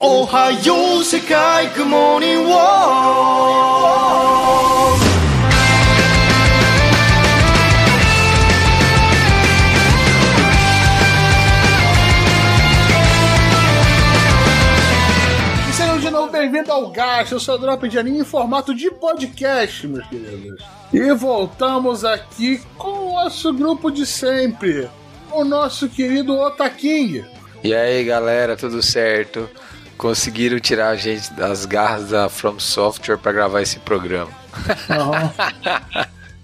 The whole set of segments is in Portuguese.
Ohio, Sekai, Good Morning World. E sejam de novo bem-vindos ao Gacha, o seu drop de anime em formato de podcast, meus queridos. E voltamos aqui com o nosso grupo de sempre, o nosso querido Otaking. E aí galera, tudo certo? Conseguiram tirar a gente das garras da From Software para gravar esse programa.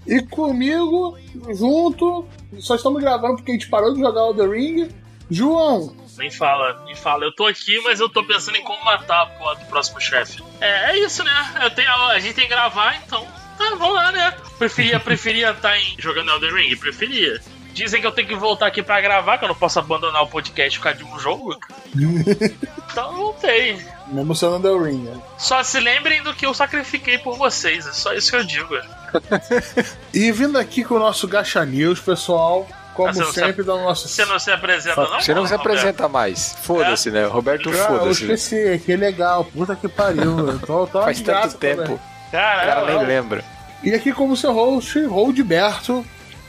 E comigo, junto, só estamos gravando porque a gente parou de jogar o The Ring. João, Nem fala, nem fala. Eu tô aqui, mas eu tô pensando em como matar a porra do próximo chefe. É, é isso, né? Eu tenho, a gente tem que gravar, então. Ah, vamos lá, né? Preferia, preferia estar em, jogando Elden Ring? Preferia. Dizem que eu tenho que voltar aqui pra gravar, que eu não posso abandonar o podcast por causa de um jogo. então eu voltei. mesmo sendo The Ring. né? Só se lembrem do que eu sacrifiquei por vocês, é só isso que eu digo. E vindo aqui com o nosso Gacha News, pessoal, como Ah, você não sempre, da nossa. Você não se apresenta, não? Você não se Roberto? apresenta mais. Foda-se, né? Roberto, Ah, eu foda-se. esqueci, que legal, puta que pariu. Eu tô, tô Faz tanto graça tempo. O cara Caralho, nem lembra. E aqui como seu host, Roldberto,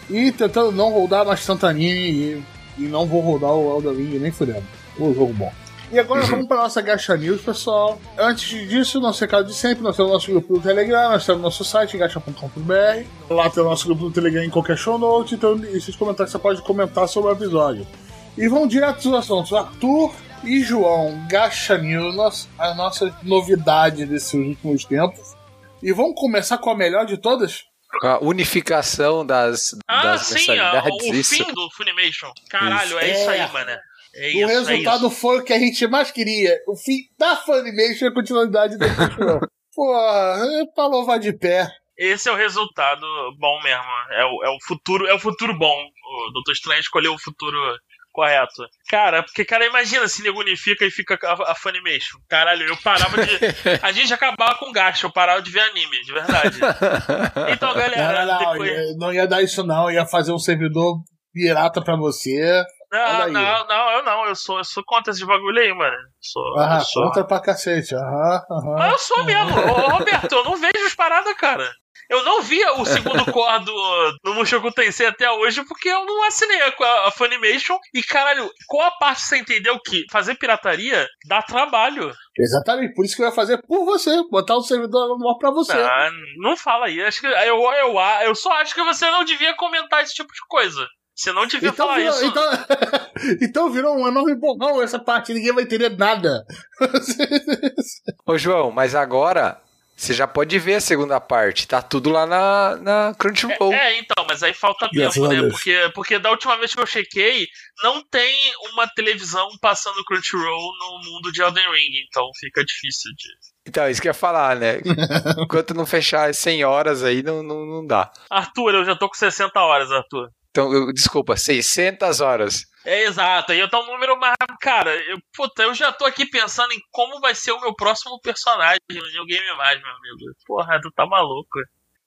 e tentando não rodar mais tanto anime e, e não vou rodar o Elden Ring nem fudendo. O jogo bom. E agora vamos para nossa Gacha News, pessoal. Antes disso, nosso recado de sempre, nós temos nosso grupo do Telegram, nós temos nosso site, gacha.com.br. Lá tem o nosso grupo do Telegram em qualquer show note, então esses comentários você pode comentar sobre o episódio. E vamos direto aos assuntos. Arthur e João, Gacha News, a nossa novidade desses últimos tempos. E vamos começar com a melhor de todas? Com a unificação das, Ah, das sim, a- mensalidades, o isso. fim do Funimation. Caralho, Isso. é isso aí, É. mano. É o isso, resultado é foi o que a gente mais queria. O fim da Funimation e a continuidade do Crunchyroll. Porra, é pra louvar de pé. Esse é o resultado bom mesmo. É o, é o futuro, é o futuro bom. O Doutor Estranho escolheu o futuro correto. Cara, porque, cara, imagina se nego unifica e fica a, a Funimation. Caralho, eu parava de. A gente acabava com gasto, eu parava de ver anime, de verdade. Então, galera, não, não, depois. não ia dar isso não, ia fazer um servidor pirata pra você. Não, não, não, eu não, eu sou, eu sou contra esse bagulho aí, mano. Sou, Ah, eu sou. contra pra cacete. Aham, aham. Mas eu sou mesmo. Ô, Roberto, eu não vejo as paradas, cara. Eu não via o segundo core do, do Mushoku Tensei até hoje porque eu não assinei a, a Funimation. E, caralho, qual a parte você entendeu que fazer pirataria dá trabalho? Exatamente, por isso que eu ia fazer por você, botar o servidor maior pra você. Ah, não fala aí. Acho que, eu, eu, eu só acho que você não devia comentar esse tipo de coisa. Você não devia Então falar virou, isso. então, então virou um enorme borrão essa parte, ninguém vai entender nada. Ô, João, mas agora você já pode ver a segunda parte. Tá tudo lá na, na Crunchyroll. É, então, mas aí falta Graças tempo, né? Porque, porque da última vez que eu chequei, não tem uma televisão passando Crunchyroll no mundo de Elden Ring, então fica difícil de. Então, isso que eu ia falar, né? Enquanto não fechar as 100 horas aí, não, não, não dá. Arthur, eu já tô com 60 horas, Arthur. Então, eu- desculpa, 600 horas. É exato, aí eu tô um número mais. Cara, eu, puta, eu já tô aqui pensando em como vai ser o meu próximo personagem no New Game Mais, meu amigo. Porra, tu tá maluco.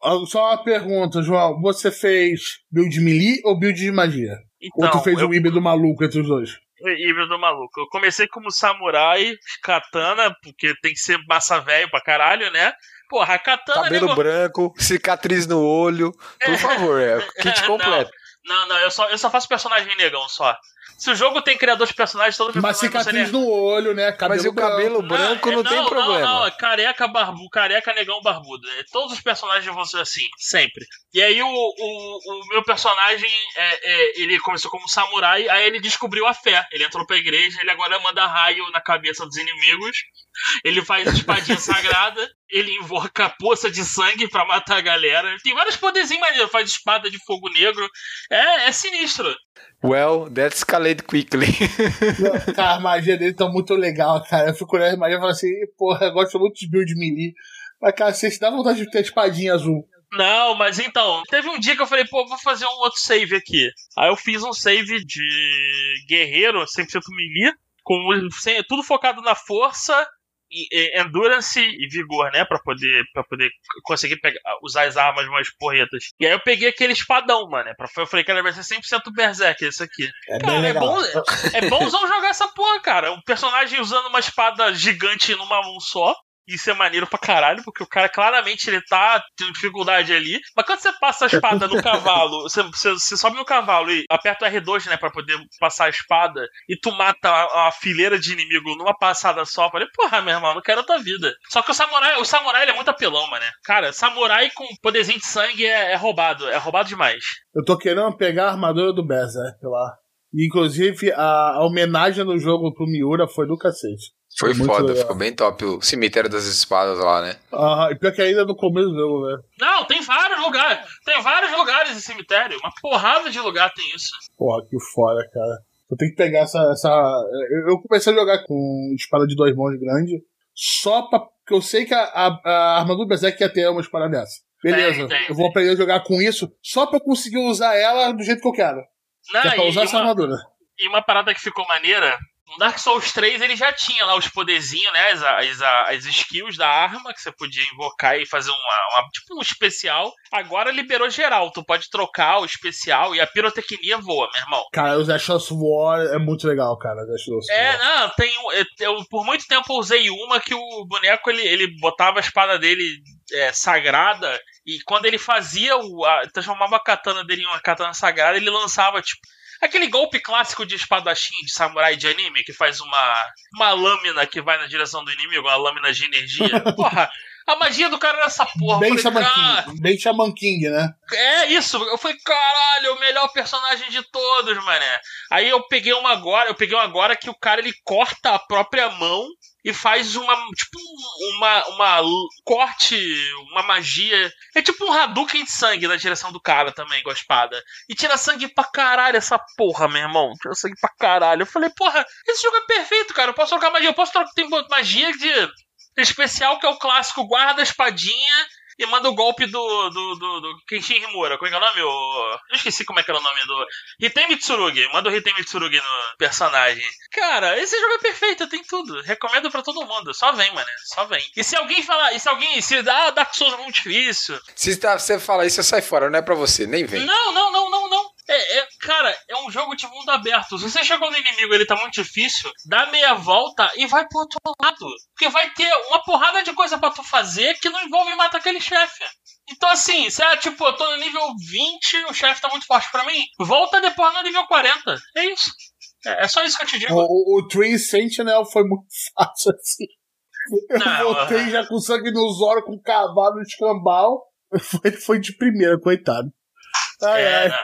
Ó, Só uma pergunta, João. Você fez build melee ou build de magia? ou Então, tu fez eu, um híbrido maluco entre os dois? híbrido maluco. Eu comecei como samurai, katana, porque tem que ser massa velho pra caralho, né? Porra, a katana. Cabelo nego- branco, cicatriz no olho. Por favor, é kit completo. Não, não, eu só, eu só faço personagem negão só. Se o jogo tem criador de personagens, todo vai ser cicatriz no olho, né? Cabelo Mas e o cabelo branco é- não, tem problema. Não, não, é careca barbu, careca negão barbudo. É, Todos os personagens vão ser assim, sempre. E aí o, o, o meu personagem, é, é, ele começou como samurai, aí ele descobriu a fé. Ele entrou pra igreja, ele agora manda raio na cabeça dos inimigos. Ele faz espadinha sagrada, ele invoca a poça de sangue pra matar a galera. Ele tem vários poderzinhos maneiros, faz espada de fogo negro. É, é sinistro. Well, that escalated quickly. Cara, a magia dele tá muito legal, cara. Eu fico olhando a magia e falo assim, porra, eu gosto muito de build melee. Mas, cara, você dá vontade de ter espadinha azul. Não, mas então, teve um dia que eu falei, pô, vou fazer um outro save aqui. Aí eu fiz um save de guerreiro, 100% melee, com tudo focado na força endurance e vigor, né? Pra poder, pra poder conseguir pegar, usar as armas mais porretas. E aí eu peguei aquele espadão, mano. Pra, eu falei que era vai ser 100% Berserk, isso aqui. É cara, é bom, é bonzão jogar essa porra, cara. Um personagem usando uma espada gigante numa mão só. Isso é maneiro pra caralho, porque o cara claramente ele tá tendo dificuldade ali. Mas quando você passa a espada no cavalo, você, você- você sobe no cavalo e aperta o R2, né, pra poder passar a espada, e tu mata a, a fileira de inimigo numa passada só, eu falei, porra, meu irmão, não quero outra vida. Só que o samurai, o samurai ele é muito apelão, mano. Cara, samurai com poderzinho de sangue é, é roubado, é roubado demais. Eu tô querendo pegar a armadura do Berserk lá. Inclusive, a, a homenagem no jogo pro Miura foi do cacete. Foi Muito foda, legal. ficou bem top o cemitério das espadas lá, né? Ah, e pior que ainda no começo do né? Não, tem vários lugares. Tem vários lugares em cemitério. Uma porrada de lugar tem isso. Porra, que fora, cara. Eu tenho que pegar essa. essa... Eu comecei a jogar com espada de dois mãos grande, só pra. Porque eu sei que a, a, a armadura do Berserk ia ter uma espada dessa. Beleza, Tem, tem, eu vou aprender a jogar com isso só pra eu conseguir usar ela do jeito que eu quero. Não, que é pra usar essa uma- armadura. E uma parada que ficou maneira, no Dark Souls 3 ele já tinha lá os poderzinhos, né? As, as, as skills da arma que você podia invocar e fazer uma, uma- tipo um especial. Agora liberou geral, tu pode trocar o especial e a pirotecnia voa, meu irmão. Cara, os Ashes War é muito legal, cara. É, não, tem. eu- Eu, por muito tempo eu usei uma que o boneco ele, ele botava a espada dele é, sagrada e quando ele fazia o. A, transformava a katana dele em uma katana sagrada, ele lançava, tipo. Aquele golpe clássico de espadachim de samurai de anime que faz uma, uma lâmina que vai na direção do inimigo, uma lâmina de energia. Porra, a magia do cara era essa porra. Bem Shaman "Cara, King. Bem Shaman King, né? é isso, eu falei, caralho, o melhor personagem de todos, mané. Aí eu peguei uma agora, eu peguei uma agora que o cara ele corta a própria mão e faz uma, tipo, uma, uma corte, uma magia. É tipo um Hadouken de sangue na direção do cara também com a espada. E tira sangue pra caralho essa porra, meu irmão. Tira sangue pra caralho. Eu falei, porra, esse jogo é perfeito, cara. Eu posso trocar magia, eu posso trocar, tem magia de especial que é o clássico guarda espadinha e manda o golpe do, do, do, do Kenshin Himura. Como é que é o nome? Eu esqueci como é que era o nome do. Hitei Mitsurugi. Manda o Hitei Mitsurugi no personagem. Cara, esse jogo é perfeito, tem tudo. Recomendo pra todo mundo. Só vem, mano. Só vem. E se alguém falar, e se alguém. Se ah, Dark Souls é muito difícil. Se tá- você fala isso, eu saio fora, não é pra você, nem vem. Não, não, não, não, não. É, é- cara, é um jogo de mundo aberto. Se você chegou no inimigo e ele tá muito difícil, dá meia volta e vai pro outro lado. Porque vai ter uma porrada de coisa pra tu fazer que não envolve matar aquele chefe. Então, assim, se é tipo, eu tô no nível 20, o chefe tá muito forte pra mim, volta depois no nível 40. É isso. É, é só isso que eu te digo. O, o, o Tree Sentinel foi muito fácil assim. Eu Não, voltei já com sangue nos olhos, com cavalo no escambau. Foi, foi de primeira, coitado. Ai, É, ai. né?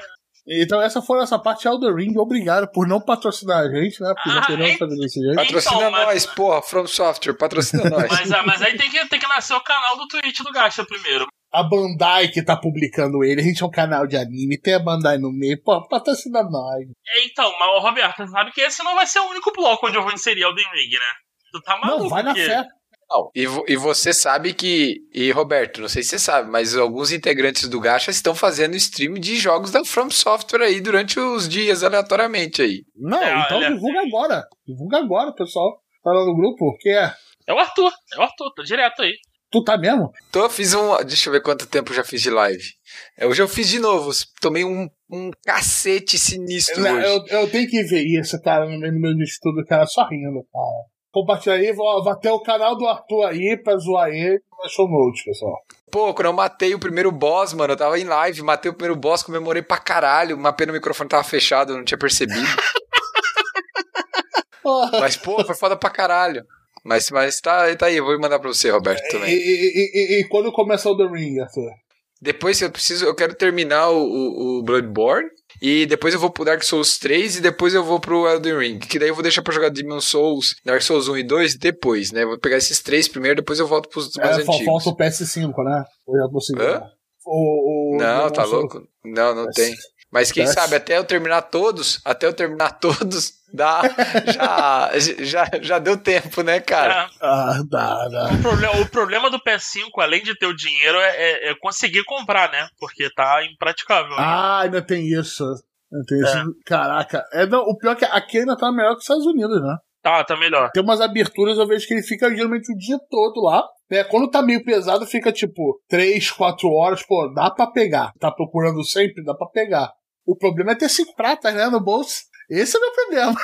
Então essa foi a nossa parte Elder Ring. Obrigado por não patrocinar a gente, né? Porque Ah, não queremos fazer desse jeito. Patrocina Então, mas- nós, porra, From Software, patrocina nós. Mas, ah, mas aí tem que, tem que nascer o canal do Twitch do Gacha primeiro. A Bandai que tá publicando ele. A gente é um canal de anime, tem a Bandai no meio. Pô, patrocina nós. É, Então, mas o Roberto, você sabe que esse não vai ser o único bloco onde eu vou inserir Elden Ring, né? Tu tá maluco? Não, vai na fé. Não, e, vo- e você sabe que. E Roberto, não sei se você sabe, mas alguns integrantes do Gacha estão fazendo stream de jogos da From Software aí durante os dias, aleatoriamente aí. Não, É, então olha- divulga agora. Divulga agora, pessoal. Tá lá no grupo. Que é? É o Arthur, é o Arthur, tá direto aí. Tu tá mesmo? Então eu fiz um. Deixa eu ver quanto tempo eu já fiz de live. É, Hoje eu fiz de novo. Tomei um, um cacete sinistro Não, hoje. eu, eu tenho que ver isso, cara, no meio do meu estudo, cara, só rindo, cara. Compartilha aí, vou, vou até o canal do Arthur aí pra zoar ele show notes, pessoal. Pô, quando eu matei o primeiro boss, mano, eu tava em live, matei o primeiro boss, comemorei pra caralho. Uma pena o microfone tava fechado, eu não tinha percebido. Mas, pô, foi foda pra caralho. Mas, mas tá, tá aí, eu vou mandar pra você, Roberto, E, também. e, e, e- e quando começar o The Ring, Arthur? Depois eu preciso, eu quero terminar o, o, o Bloodborne. E depois eu vou pro Dark Souls 3 e depois eu vou pro Elden Ring. Que daí eu vou deixar pra jogar Demon Souls, Dark Souls 1 e 2 depois, né? Vou pegar esses três primeiro, depois eu volto pros mais É, antigos. falta o PS5, né? Eu já consegui. Hã? O, o, Não, tá o- louco? Não, não PS. tem. Mas quem PS. sabe, até eu terminar todos, até eu terminar todos, dá, já, já, já deu tempo, né, cara? É, Ah, dá, dá. o, problema, o problema do PS5, além de ter o dinheiro, é, é- é conseguir comprar, né? Porque tá impraticável. Ah, ainda tem isso. Ainda tem É. isso. Caraca. É, não, o pior é que aqui ainda tá melhor que os Estados Unidos, né? Tá, tá melhor. Tem umas aberturas, eu vejo que ele fica geralmente o dia todo lá. Né? Quando tá meio pesado, fica tipo 3, 4 horas. Pô, dá pra pegar. Tá procurando sempre, dá pra pegar. O problema é ter cinco pratas, né, no bolso. Esse é o meu problema.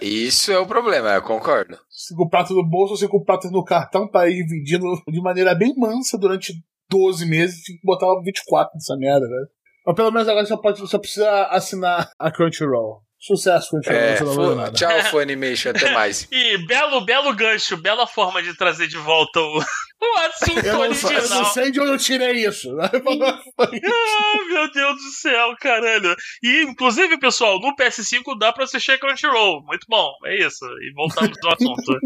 É, isso é o problema, eu concordo. Cinco pratas no bolso, cinco pratas no cartão pra ir vendindo de maneira bem mansa durante 12 meses. Tem que botar 24 nessa merda, né? Mas pelo menos agora você, pode, você precisa assinar a Crunchyroll. Sucesso, Crunchyroll. É, nada. tchau, Funimation, até mais. E belo, belo gancho, bela forma de trazer de volta o, o assunto Eu não, sei- eu original. não sei de onde eu tirei isso. né? Ah, meu Deus do céu, caralho. E, inclusive, pessoal, no PS5 dá pra assistir Crunchyroll. Muito bom, é isso. E voltamos ao assunto.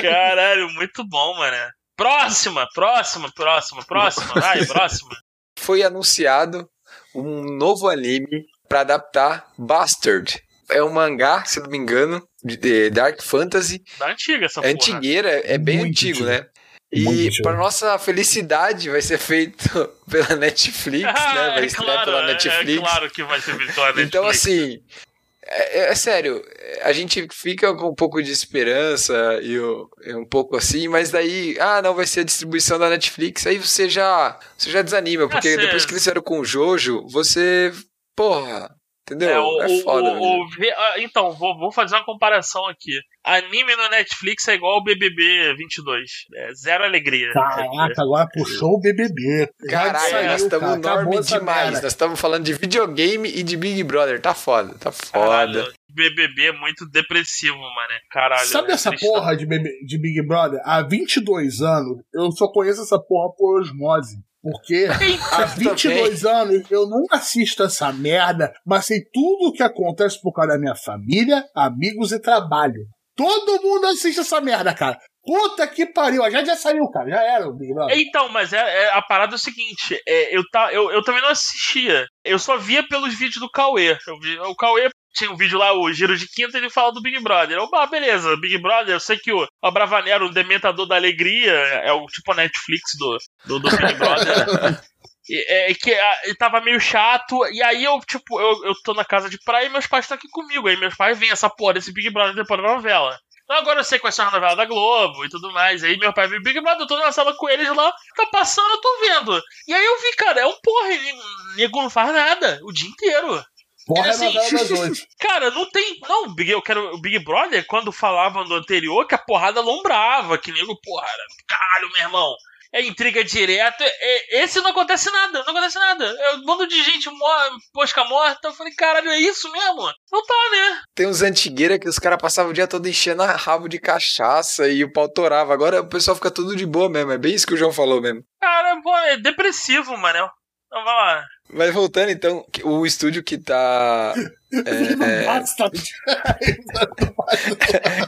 Caralho, muito bom, mano. Próxima, próxima, próxima, próxima. Vai, próxima. Foi anunciado um novo anime pra adaptar Bastard. É um mangá, se não me engano, de, de Dark Fantasy. Da antiga essa É porra. antigueira, é bem Muito antigo, antigo. né? E para nossa felicidade vai ser feito pela Netflix, né? Ah, Vai é estrear claro, pela é, Netflix. é claro que vai ser virtual Então, assim, é, é- é sério, a gente fica com um pouco de esperança e, um pouco assim, mas daí, ah, não, vai ser a distribuição da Netflix, aí você já, você já desanima, porque depois que eles fizeram com o Jojo, você, porra, entendeu? É, É, o, foda, o- né? o- ah, então, vou, vou fazer uma comparação aqui. Anime no Netflix é igual ao BBB 22. É zero alegria. Caraca, agora puxou o BBB. Caralho, saiu, nós estamos cara. Enorme demais. Nós estamos falando de videogame e de Big Brother. Tá foda, tá foda. Caralho, BBB é muito depressivo, mano. Caralho. Sabe é essa tristão. porra de, BB de Big Brother? Há 22 anos, eu só conheço essa porra por osmose. Porque há 22 anos eu nunca assisto essa merda, mas sei tudo o que acontece por causa da minha família, amigos e trabalho. Todo mundo assiste essa merda, cara. Puta que pariu. Já já saiu, cara. Já era o Big Brother. Então, mas é, é- a parada é o seguinte: é, eu, tá, eu, eu também não assistia. Eu só via pelos vídeos do Cauê. Eu vi- o Cauê tinha um vídeo lá, o Giro de Quinta, ele fala do Big Brother. Eu, ah, beleza, Big Brother, eu sei que o, o Bravanero, o Dementador da Alegria, é o tipo Netflix do, do, do Big Brother. E, é, que ele tava meio chato, e aí eu, tipo, eu, eu tô na casa de praia e meus pais estão aqui comigo. Aí meus pais veem essa porra desse Big Brother depois da novela. Então agora eu sei quais são as novelas da Globo e tudo mais. Aí meu pai viu Big Brother, eu tô na sala com eles lá, tá passando, eu tô vendo. E aí eu vi, cara, é um porra, nego não faz nada o dia inteiro. Porra é assim, novela das oito. Cara, não tem. Não, o Big- eu quero. O Big Brother, quando falavam do anterior, que a porrada lombrava, que nego, porra, caralho, meu irmão. É intriga direta. é- esse não acontece nada, não acontece nada. É um bando de gente mor posca morta. Eu falei, caralho, é isso mesmo? Não tá, né? Tem uns antigueira que os caras passavam o dia todo enchendo a rabo de cachaça e o pau torava. Agora o pessoal fica tudo de boa mesmo. É bem isso que o João falou mesmo. Cara, pô, é depressivo, mano. Então vai lá. Mas voltando então, o estúdio que tá. é, Basta.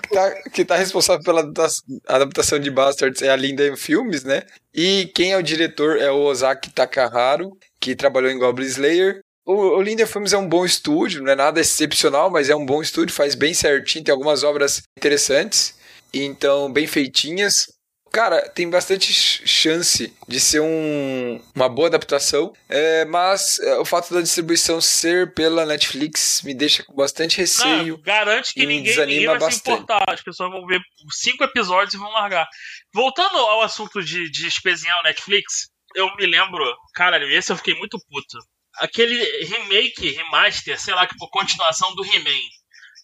que tá, que tá responsável pela adapta- adaptação de Bastards é a Linda Filmes, né? E quem é o diretor é o Ozaki Takaharu, que trabalhou em Goblin Slayer. O, o Linda Filmes é um bom estúdio, não é nada excepcional, mas é um bom estúdio, faz bem certinho, tem algumas obras interessantes, então bem feitinhas. Cara, tem bastante ch- chance de ser um- uma boa adaptação, é, mas é, o fato da distribuição ser pela Netflix me deixa com bastante receio. Não, garante que e ninguém, ninguém desanima vai se bastante. importar. As pessoas vão ver cinco episódios e vão largar. Voltando ao assunto de, de espezinhar o Netflix, eu me lembro, caralho, esse eu fiquei muito puto. Aquele remake, remaster, sei lá, que por continuação do He-Man.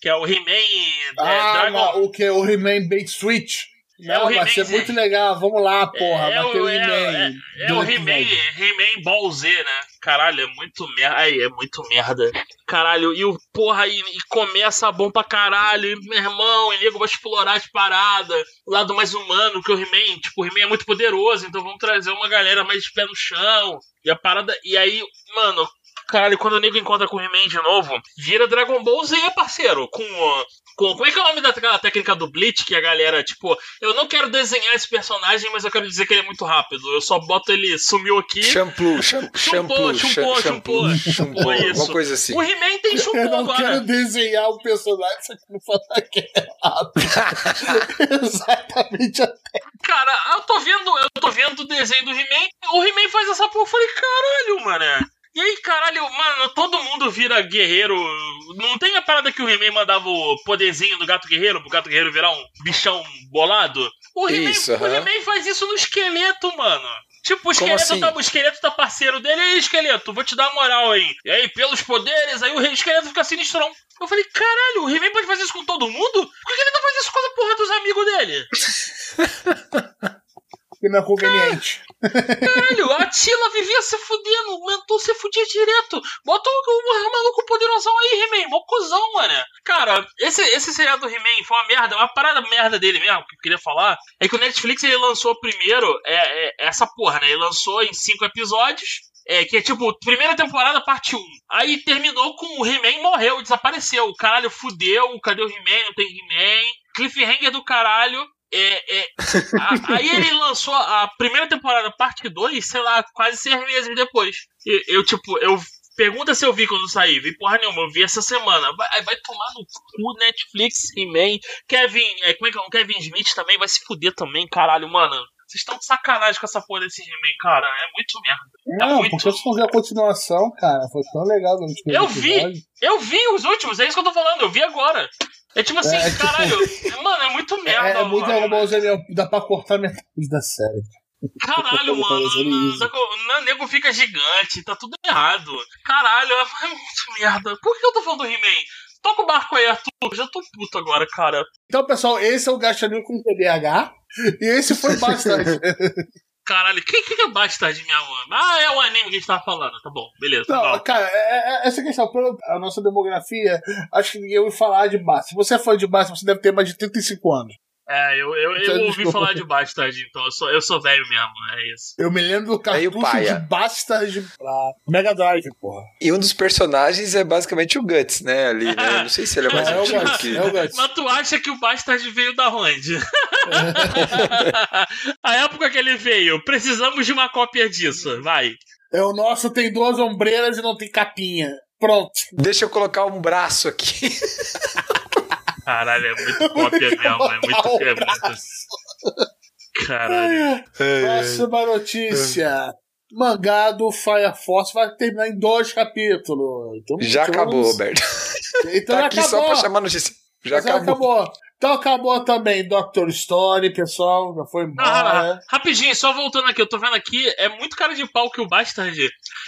Que é o He-Man é, Ah, Dragon. não, o que? O He-Man Bait Switch? É Não, o vai He-Man, ser muito legal. Vamos lá, porra. é, o o- é, He-Man. é, é o He-Man, episódio. He-Man Ball Z, né? Caralho, é muito merda. Aí, é muito merda. Caralho, e o porra, e, e começa bom pra caralho. E, meu irmão, e nego vai explorar as paradas. O lado mais humano, que o He-Man, tipo, o He-Man é muito poderoso, então vamos trazer uma galera mais de pé no chão. E a parada. E aí, mano. Caralho, quando o nego encontra com o He-Man de novo, vira Dragon Ball Z, parceiro. Com, com. Como é que é o nome daquela técnica do Blitz? Que a galera, tipo, eu não quero desenhar esse personagem, mas eu quero dizer que ele é muito rápido. Eu só boto ele, sumiu aqui. Shampoo, sham- shampoo, shampoo, shampoo, shampoo, isso. alguma coisa assim. O He-Man tem Eu chumpô não agora. quero desenhar o personagem, só que não falar que é rápido. Exatamente. Cara, eu tô vendo, eu tô vendo o desenho do He-Man. O He-Man faz essa porra. Eu falei, caralho, mano. E aí, caralho, mano, todo mundo vira guerreiro. Não tem a parada que o He-Man mandava o poderzinho do gato guerreiro pro gato guerreiro virar um bichão bolado? O He-Man aham. He-Man faz isso no esqueleto, mano. Tipo, o esqueleto, assim? tá, o esqueleto tá parceiro dele, e aí, esqueleto, vou te dar moral aí. E aí, pelos poderes, aí o esqueleto fica sinistrão. Eu falei, caralho, o He-Man pode fazer isso com todo mundo? Por que ele não faz isso com a porra dos amigos dele? Que não é conveniente. Caralho, a Tila vivia se fudendo, o mentor se fudia direto. Bota o, o, o maluco poderosão aí, He-Man, mó cuzão, mano. Cara, esse, esse seriado do He-Man foi uma merda, uma parada merda dele mesmo, que eu queria falar, é que o Netflix ele lançou primeiro é, é, essa porra, né? Ele lançou em cinco episódios. É, que é tipo, primeira temporada, parte 1. Aí terminou com o He-Man morreu, desapareceu. Caralho, fudeu, cadê o He-Man? Não tem He-Man. Cliffhanger do caralho. É, é, a- aí ele lançou a primeira temporada, parte 2, sei lá, quase seis meses depois. E eu, tipo, eu. Pergunta se eu vi quando sair. Vi porra nenhuma, eu vi essa semana. Vai, vai tomar no cu Netflix, He-Man. Kevin. É, como é que é? O Kevin Smith também vai se fuder também, caralho, mano. Vocês estão de sacanagem com essa porra desse He-Man, cara. É muito merda. Não, muito- porque se fazer a continuação, cara, foi tão legal Eu vi! Eu vi os últimos, é isso que eu tô falando, eu vi agora. É tipo assim, É, tipo- caralho, mano, é muito É, merda. é muito Ball Z, meu, dá pra cortar metade da série. Caralho, mano, o nego fica gigante, tá tudo errado. Caralho, é muito merda. Por que eu tô falando do He-Man? Toca o barco aí, Arthur. Eu já tô puto agora, cara. Então, pessoal, esse é o Gastaninho com TDAH. E esse foi bastante. Caralho, quem que é Bastard, minha mãe? Ah, é o anime que a gente tava falando. Tá bom, beleza. Não, Não, cara, é- é- essa questão, pela a nossa demografia, acho que ninguém ouviu falar de Basta. Se você é fã de Basta, você deve ter mais de 35 anos. É, eu, eu, eu Então, ouvi desculpa. falar de Bastard, então eu sou, eu sou velho mesmo, é isso. Eu me lembro do cartucho de Bastard pra Mega Drive, porra. E um dos personagens é basicamente o Guts, né? Ali, né? Não sei se ele é mais É, é o antigo Guts, que. é o Guts. Mas tu acha que o Bastard veio da onde? A época que ele veio, precisamos de uma cópia disso, vai. É o nosso, tem duas ombreiras e não tem capinha. Pronto. Deixa eu colocar um braço aqui. Caralho, é muito cópia mesmo, é muito. É muito... Caralho. Próxima notícia. Mangá do Fire Force vai terminar em dois capítulos. Então, Já então, acabou, Roberto. Então Tá já aqui só acabou. pra chamar notícia. Já Já acabou. acabou. Então acabou também Doctor Story, pessoal. Já foi Não, embora. rapidinho, só voltando aqui, eu tô vendo aqui, é muito cara de pau que o Bastard.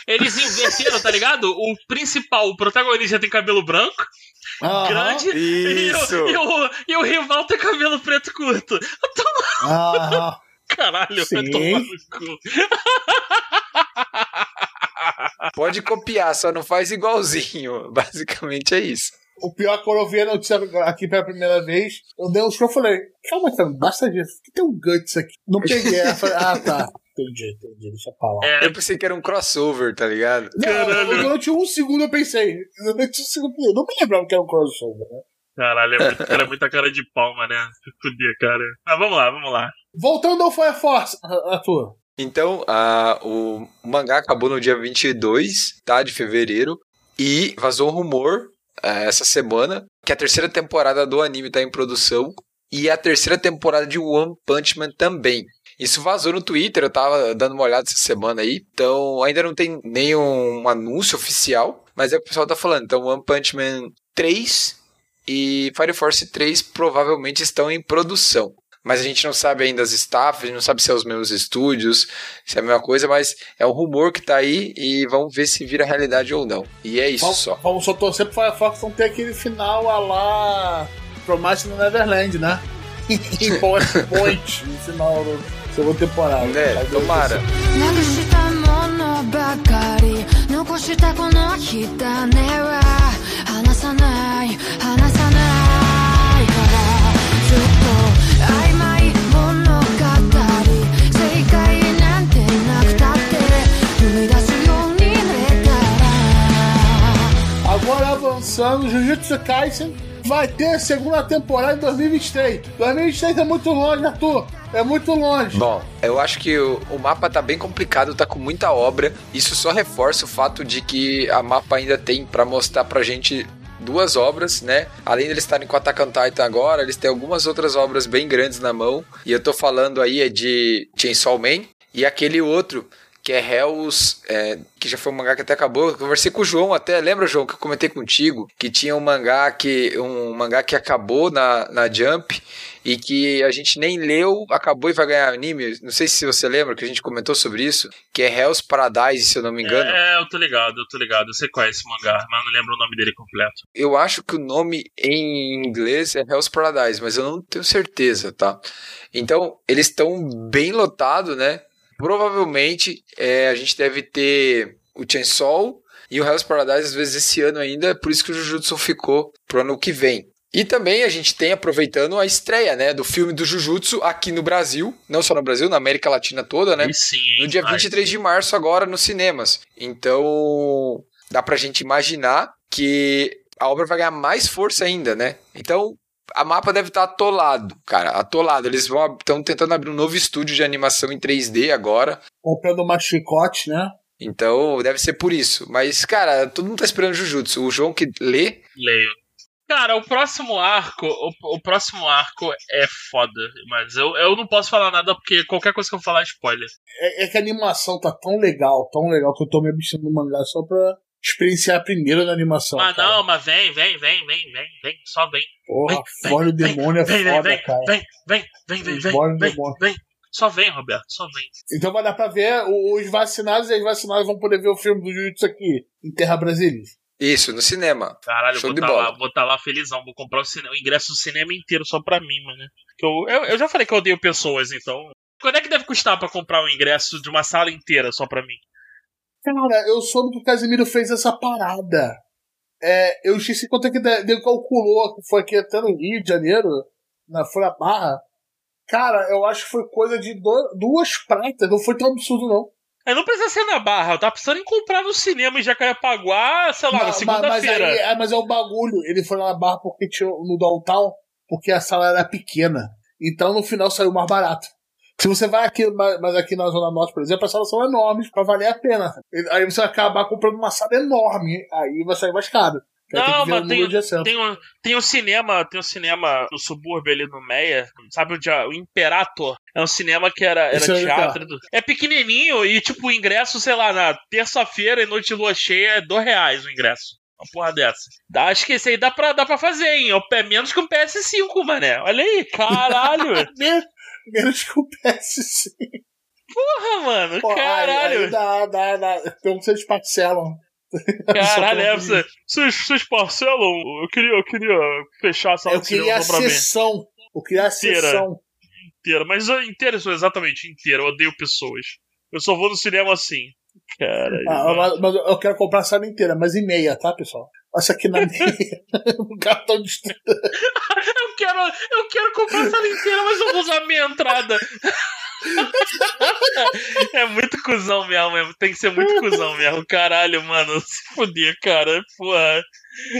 Eles inverteram, tá ligado? O principal, o protagonista tem cabelo branco, Aham. grande, e Isso. o, e, o, e o rival tem cabelo preto curto. Aham. Caralho, vai Sim. tomar no cu. Pode copiar, só não faz igualzinho. Basicamente é isso. O pior é que quando eu vi a notícia aqui pela primeira vez, eu dei um show e falei, calma, cara, basta disso. Por que tem um Guts aqui? Não peguei. Falei, ah, tá. Entendi, entendi, deixa pra lá. É, Eu pensei que era um crossover, tá ligado? Não, Caralho. durante um segundo eu pensei. Durante um segundo eu pensei. Não me lembrava que era um crossover, né? Caralho, é, muito, cara, é muita cara de palma, né? Fuder, cara. Mas vamos lá, vamos lá. Voltando ao Fire Force, Arthur. Então, a, o mangá acabou no dia 22 tá, de fevereiro e vazou um rumor eh, essa semana que a terceira temporada do anime tá em produção e a terceira temporada de One Punch Man também. Isso vazou no Twitter, eu tava dando uma olhada essa semana aí, então ainda não tem nenhum anúncio oficial, mas é o que o pessoal tá falando. Então, One Punch Man 3 e Fire Force 3 provavelmente estão em produção. Mas a gente não sabe ainda as staff, a gente não sabe se é os mesmos estúdios, se é a mesma coisa, mas é um rumor que tá aí e vamos ver se vira realidade ou não. E é isso Vamos só. vamos só torcer pro Fire Force não ter aquele final a lá Promise no Neverland, né? em Point, Point, no final da Segunda temporada. É, tomara. Agora avançando, Jujutsu Kaisen vai ter segunda temporada em 2023. 2023 é muito longe, Arthur. É muito longe. Bom, eu acho que o, o mapa tá bem complicado, tá com muita obra. Isso só reforça o fato de que a mapa ainda tem pra mostrar pra gente duas obras, né? Além de eles estarem com Attack on Titan agora, eles têm algumas outras obras bem grandes na mão. E eu tô falando aí é de Chainsaw Man e aquele outro que é Hells, é, que já foi um mangá que até acabou. Eu conversei com o João até, lembra, João, que eu comentei contigo, que tinha um mangá que, um mangá que acabou na, na Jump e que a gente nem leu, acabou e vai ganhar anime. Não sei se você lembra que a gente comentou sobre isso, que é Hell's Paradise, se eu não me engano. É, eu tô ligado, eu tô ligado. Eu sei qual é esse mangá, mas não lembro o nome dele completo. Eu acho que o nome em inglês é Hell's Paradise, mas eu não tenho certeza, tá? Então, eles estão bem lotados, né? Provavelmente é, a gente deve ter o Chainsaw e o Hell's Paradise, às vezes, esse ano ainda, por isso que o Jujutsu ficou pro ano que vem. E também a gente tem aproveitando a estreia, né, do filme do Jujutsu aqui no Brasil, não só no Brasil, na América Latina toda, né? Sim, No dia mas- 23 de março agora nos cinemas. Então, dá pra gente imaginar que a obra vai ganhar mais força ainda, né? Então, a mapa deve estar atolado, cara, atolado. Eles vão estão tentando abrir um novo estúdio de animação em 3D agora. Comprando uma chicote, né? Então, deve ser por isso. Mas, cara, todo mundo tá esperando Jujutsu. O João que lê, Leio. Cara, o próximo arco, o, o próximo arco é foda, mas eu, eu não posso falar nada porque qualquer coisa que eu falar é spoiler. É, é que a animação tá tão legal, tão legal, que eu tô me abstindo do mangá só pra experienciar primeiro na animação. mas cara. não, mas vem, vem, vem, vem, vem, vem, só vem. Porra, vem, fora o vem, demônio é vem, vem, foda, vem, cara. vem, vem, vem, vem, vem, vem, demônio. vem. Só vem, Roberto, só vem. Então vai dar pra ver os vacinados e as vacinadas vão poder ver o filme do Jujutsu aqui, em Terra Brasileira. isso, no cinema. Caralho, Show vou de tá bola. lá, vou tá lá felizão, vou comprar o, cine- o ingresso do cinema inteiro só pra mim, mano. Eu, eu, eu já falei que eu odeio pessoas, então. Quando é que deve custar pra comprar o ingresso de uma sala inteira só pra mim? Cara, eu soube que o Casimiro fez essa parada. É, eu esqueci quanto é que ele calculou, que foi aqui até no Rio de Janeiro, na Folha Barra. Cara, eu acho que foi coisa de do- duas pratas, não foi tão absurdo não. Eu não precisa ser na barra, eu tava precisando em comprar no cinema em Jacarepaguá, sei lá, na ma- mas, segunda-feira. é, mas é o bagulho, ele foi lá na Barra porque tinha no downtown, porque a sala era pequena. Então no final saiu mais barato. Se você vai aqui, ma- mas aqui na Zona Norte, por exemplo, as salas são enormes pra valer a pena. Aí você vai acabar comprando uma sala enorme, aí vai sair mais caro. Não, mas tem, tem, um, tem um cinema, tem um cinema no subúrbio ali no Meia, sabe onde é? O Imperator. É um cinema que era, era é teatro. do- É pequenininho e tipo o ingresso, sei lá, na terça-feira e noite de lua cheia é dois reais o ingresso. Uma porra dessa. Dá, acho que esse aí dá pra, dá pra fazer, hein? É menos que um PS5, mané. Olha aí, caralho. Men- Menos que o PS5. Porra, mano, Pô, aí- caralho. Aí dá, dá, dá. Então vocês parcelam. Caralho, é, vocês, vocês parcelam? Eu queria, eu queria fechar a sala Eu queria a sessão. Eu queria a Inteira. sessão. inteira, mas eu- inteira, exatamente, inteira. Eu odeio pessoas. Eu só vou no cinema assim. Cara, Ah, mas, mas eu quero comprar a sala inteira, mas em meia, tá, pessoal? Essa aqui na meia. o cartão de eu quero, eu quero comprar a sala inteira, mas eu vou usar a minha entrada. é muito cuzão mesmo, mesmo. Tem que ser muito cuzão mesmo. Caralho, mano, se fuder, cara. Porra.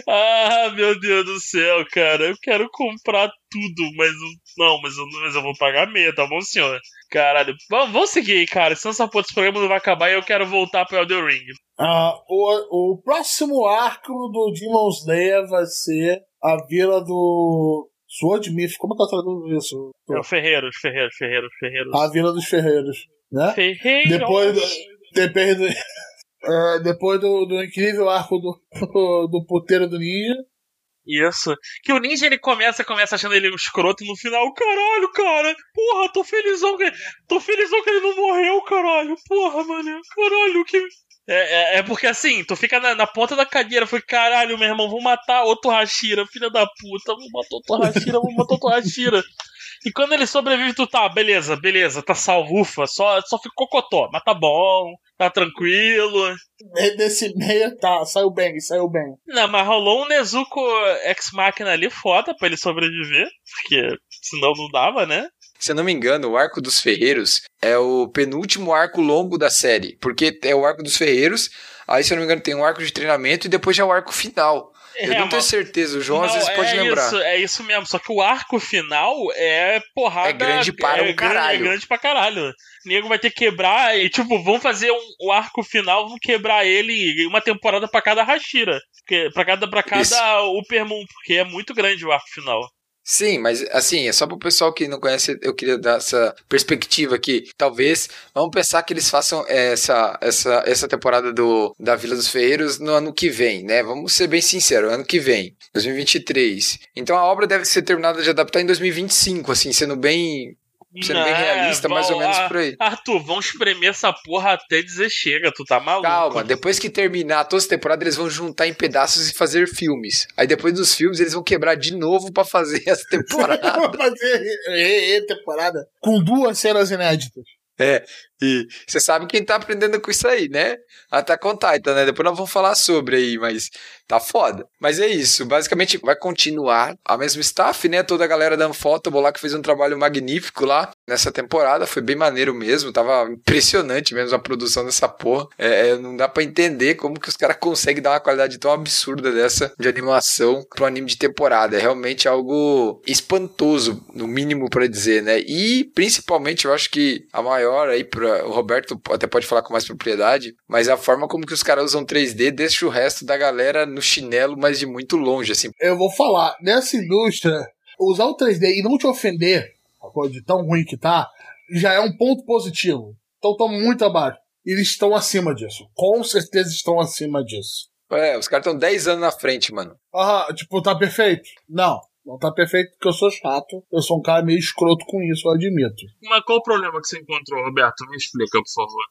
Ah, meu Deus do céu, cara. Eu quero comprar tudo, mas não, mas eu, mas eu vou pagar meia, tá bom, senhor? Caralho. Vamos, vamos seguir aí, cara. Senão essa porra desse programa não vai acabar e eu quero voltar pro Elden Ring. Ah, o, o próximo arco do Demon Slayer vai ser a vila do Swordsmith. Como eu traduzo isso? É o Ferreiros, Ferreiros, Ferreiros, Ferreiros. A vila dos ferreiros, né? Ferreiros. Depois do, depois do, é, depois do, do incrível arco do, do puteiro do ninja. Isso. Que o ninja ele começa, começa achando ele um escroto e no final, caralho, cara, porra, tô felizão que. Tô felizão que ele não morreu, caralho. Porra, mano. Caralho, que. É, é, é porque assim, tu fica na, na ponta da cadeira, foi caralho, meu irmão, vou matar outro Hashira, filha da puta, vou matar outro Hashira, vou matar outro Hashira. E quando ele sobrevive, tu tá, beleza, beleza, tá salvo, ufa, só, só ficou cotó, mas tá bom, tá tranquilo. E Desse meio, tá, saiu bem, saiu bem. Não, mas rolou um Nezuko ex-máquina ali foda pra ele sobreviver, porque senão não dava, né? Se eu não me engano, o arco dos ferreiros é o penúltimo arco longo da série. Porque é o arco dos ferreiros, aí se eu não me engano tem um arco de treinamento e depois já o arco final. Eu É, não tenho certeza, o João às vezes pode é lembrar. Isso, é isso mesmo, só que o arco final é porrada. É grande para um grande- caralho. É grande pra caralho. O nego vai ter que quebrar e, tipo, vão fazer um, o arco final, vão quebrar ele uma temporada pra cada Hashira. Pra cada, pra Isso. cada Uppermoon, porque é muito grande o arco final. Sim, mas assim, é só pro pessoal que não conhece, eu queria dar essa perspectiva aqui. Talvez, vamos pensar que eles façam essa, essa, essa temporada do, da Vila dos Ferreiros no ano que vem, né? Vamos ser bem sinceros, ano que vem, 2023. Então a obra deve ser terminada de adaptar em 2025, assim, sendo bem Sendo bem É, realista, mais ou menos por aí. Arthur, vão espremer essa porra até dizer chega, tu tá maluco. Calma, depois que terminar todas as temporadas, eles vão juntar em pedaços e fazer filmes. Aí depois dos filmes, eles vão quebrar de novo pra fazer as temporadas. Vou fazer temporada com duas cenas inéditas. é, e você sabe quem tá aprendendo com isso aí, né? Até on Titan, né? Depois nós vamos falar sobre aí, mas tá foda. Mas é isso, basicamente vai continuar a mesma staff, né? Toda a galera da Unfotable lá que fez um trabalho magnífico lá nessa temporada, foi bem maneiro mesmo, tava impressionante mesmo a produção dessa porra. É, é, não dá pra entender como que os caras conseguem dar uma qualidade tão absurda dessa de animação pro anime de temporada. É realmente algo espantoso, no mínimo pra dizer, né? E principalmente eu acho que a maior aí pra o Roberto até pode falar com mais propriedade, mas a forma como que os caras usam 3D deixa o resto da galera no chinelo, mas de muito longe, assim. Eu vou falar, nessa indústria, usar o 3D e não te ofender, a coisa de tão ruim que tá, já é um ponto positivo. Então estão muito abaixo. Eles estão acima disso. Com certeza estão acima disso. É, os caras estão 10 anos na frente, mano. Ah, tipo, tá perfeito? Não. Não tá perfeito porque eu sou chato. Eu sou um cara meio escroto com isso, eu admito. Mas qual o problema que você encontrou, Roberto? Me explica, por favor.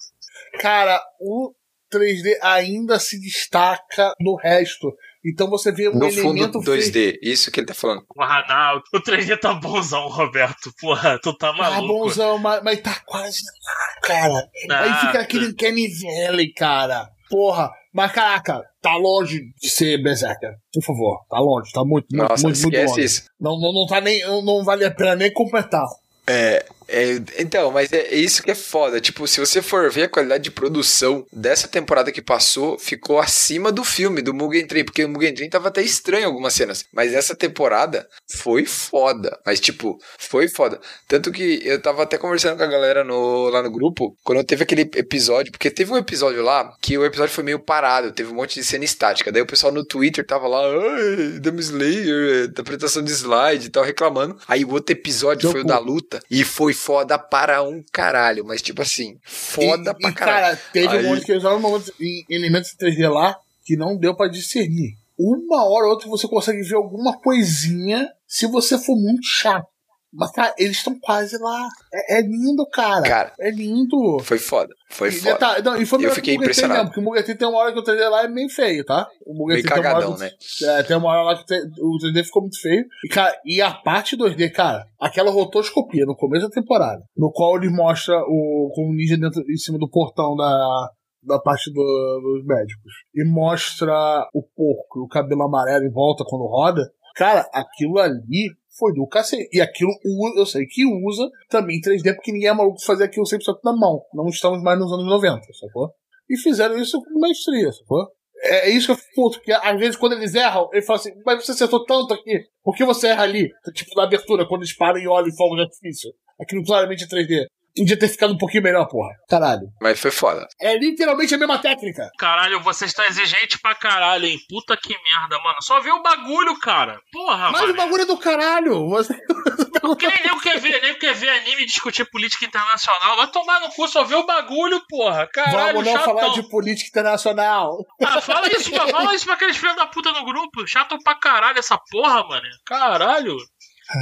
Cara, o 3D ainda se destaca no resto. Então você vê um No fundo, elemento 2D. Isso que ele tá falando. Porra, não. O 3D tá bonzão, Roberto. Porra, tu tá Ah, maluco. bonzão, mas, mas tá quase lá, cara. Aí Ah, fica aquele Kenny Valley, cara. Porra. Mas caraca, tá longe de ser Berserker. Por favor, tá longe, tá muito, muito, Nossa, muito, muito longe. isso. Não, não, não tá nem. Não vale a pena nem completar. É, é, então, mas é, é isso que é foda. Tipo, se você for ver a qualidade de produção dessa temporada que passou, ficou acima do filme, do Mugen Train, porque o Mugen Train tava até estranho em algumas cenas. Mas essa temporada foi foda. Mas, tipo, foi foda. Tanto que eu tava até conversando com a galera no, lá no grupo, quando teve aquele episódio, porque teve um episódio lá que o episódio foi meio parado, teve um monte de cena estática. Daí o pessoal no Twitter tava lá, ai, Demon Slayer, interpretação de slide e tal, reclamando. Aí o outro episódio foi o da luta e foi foda para um caralho, mas tipo assim, foda e, pra e, caralho. cara, teve Aí- um monte que usaram de elementos de 3D lá que não deu pra discernir. Uma hora ou outra você consegue ver alguma coisinha se você for muito chato. Mas, cara, eles estão quase lá. É, é lindo, cara. Cara. É lindo. Foi foda, foi e, foda. detalhe- não, e foi Eu fiquei Train impressionado. mesmo, porque o Mugen tem uma hora que o 3D lá é meio feio, tá? O Mugen uma hora cagadão, que- né? É, tem uma hora lá que o 3- o 3D ficou muito feio. E, cara, e a parte 2D, cara, aquela rotoscopia no começo da temporada, no qual ele mostra o, com o ninja dentro, em cima do portão da, da parte do- dos médicos. E mostra o porco e o cabelo amarelo em volta quando roda. Cara, aquilo ali foi do cacete. E aquilo eu sei que usa também 3D, porque ninguém é maluco fazer aquilo 100% na mão. Não estamos mais nos anos 90, sacou? E fizeram isso com maestria, sacou? É, é isso que eu puto, porque às vezes quando eles erram, ele fala assim, mas você acertou tanto aqui, por que você erra ali? Tipo na abertura, quando eles param e olham em fogo de artifício. Aquilo claramente é 3D. Podia ter ficado um pouquinho melhor, porra. Caralho. Mas foi foda. É literalmente a mesma técnica. Caralho, você está exigente pra caralho, hein? Puta que merda, mano. Só vê o bagulho, cara. Porra, Mas mano. o bagulho é do caralho. Você... Que nem quer ver, nego quer ver anime e discutir política internacional. Vai tomar no cu, só vê o bagulho, porra. Caralho, Vamos não chatão. falar de política internacional. Ah, fala isso, pra- fala isso pra aqueles filhos da puta no grupo. Chato pra caralho essa porra, mano. Caralho.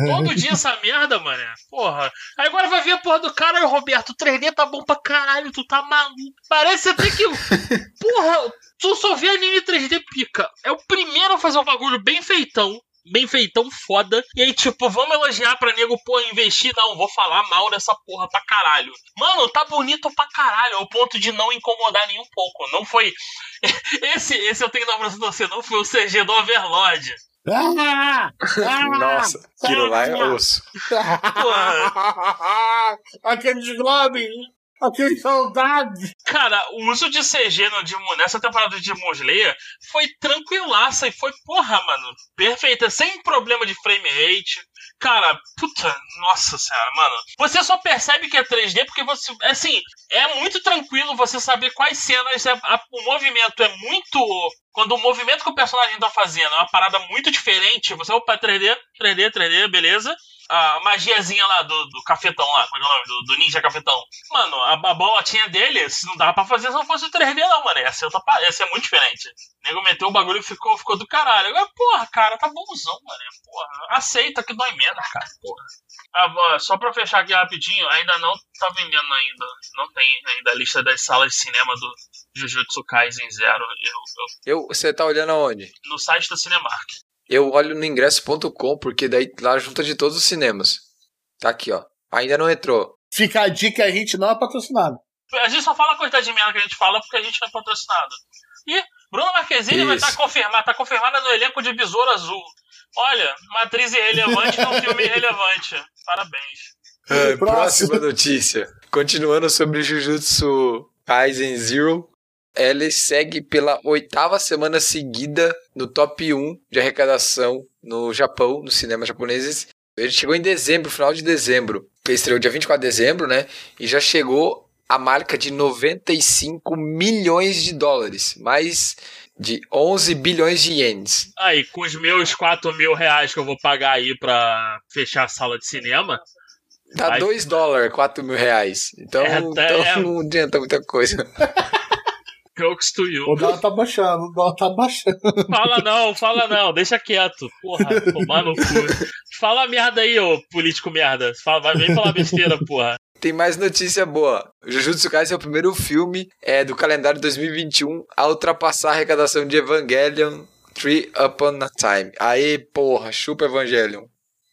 Todo dia essa merda, mano. Porra. Aí agora vai ver a porra do cara, Roberto. O 3D tá bom pra caralho, tu tá maluco. Parece até que. Porra, tu só vê anime 3D pica. É o primeiro a fazer um bagulho bem feitão. Bem feitão, foda. E aí, tipo, vamos elogiar pra nego, pô, investir. Não, vou falar mal dessa porra pra caralho. Mano, tá bonito pra caralho. Ao ponto de não incomodar nem um pouco. Não foi. Esse, esse eu tenho na pra você, não foi o CG do Overlord. Ah! Ah! Nossa, aquilo lá é osso. Aqueles Globin, aqueles soldados. Cara, o uso de CG no Demon, nessa temporada de Demon Slayer foi tranquilaça e foi, porra, mano, perfeita, sem problema de frame rate. Cara, puta, nossa senhora, mano. Você só percebe que é 3D porque você, assim, é muito tranquilo você saber quais cenas, é, a- o movimento é muito quando o movimento que o personagem tá fazendo é uma parada muito diferente, você, opa, 3D, 3D, 3D, beleza. A magiazinha lá do, do cafetão lá, como é é o nome? Do, do ninja cafetão. Mano, a, a bolotinha dele, se não dava pra fazer se não fosse o 3D, não, mano. Ia ser, outra, pa- ia ser muito diferente. O nego meteu o bagulho e ficou, ficou do caralho. Agora, porra, cara, tá bonzão, mano. Porra, aceita que dói menos, cara, porra. Ah, só pra fechar aqui rapidinho, ainda não tá vendendo ainda. Não tem ainda a lista das salas de cinema do Jujutsu Kaisen Zero. Eu, eu- Eu, você tá olhando aonde? no site da Cinemark. Eu olho no ingresso.com, porque daí lá junta de todos os cinemas. Tá aqui, ó. Ainda não entrou. Fica a dica, a gente não é patrocinado. A gente só fala a quantidade de merda que a gente fala porque a gente não é patrocinado. E Bruna Marquezine vai Isso. estar confirmada, tá confirmada no elenco de Besouro Azul. Olha, uma atriz irrelevante num filme irrelevante. Parabéns. É, próxima notícia. Continuando sobre Jujutsu Kaisen Zero. Ele segue pela oitava semana seguida no top 1 de arrecadação no Japão, nos cinemas japoneses. Ele chegou em dezembro, final de dezembro. Ele estreou dia 24 de dezembro, né? E já chegou a marca de 95 milhões de dólares. Mais de 11 bilhões de ienes. Aí, com os meus 4 mil reais que eu vou pagar aí pra fechar a sala de cinema, Dá Vai. 2 dólares, 4 mil reais. Então, É, então é. não adianta muita coisa. jokes to you. O dólar tá baixando, o dólar tá baixando. Fala não, fala não, deixa quieto. Porra, tomar no cu. Fala merda aí, ô político merda. Fala, vai vem falar besteira, porra. Tem mais notícia boa. Jujutsu Kaisen é o primeiro filme é, do calendário 2021 a ultrapassar a arrecadação de Evangelion Three Upon a Time. Aê, porra, chupa Evangelion.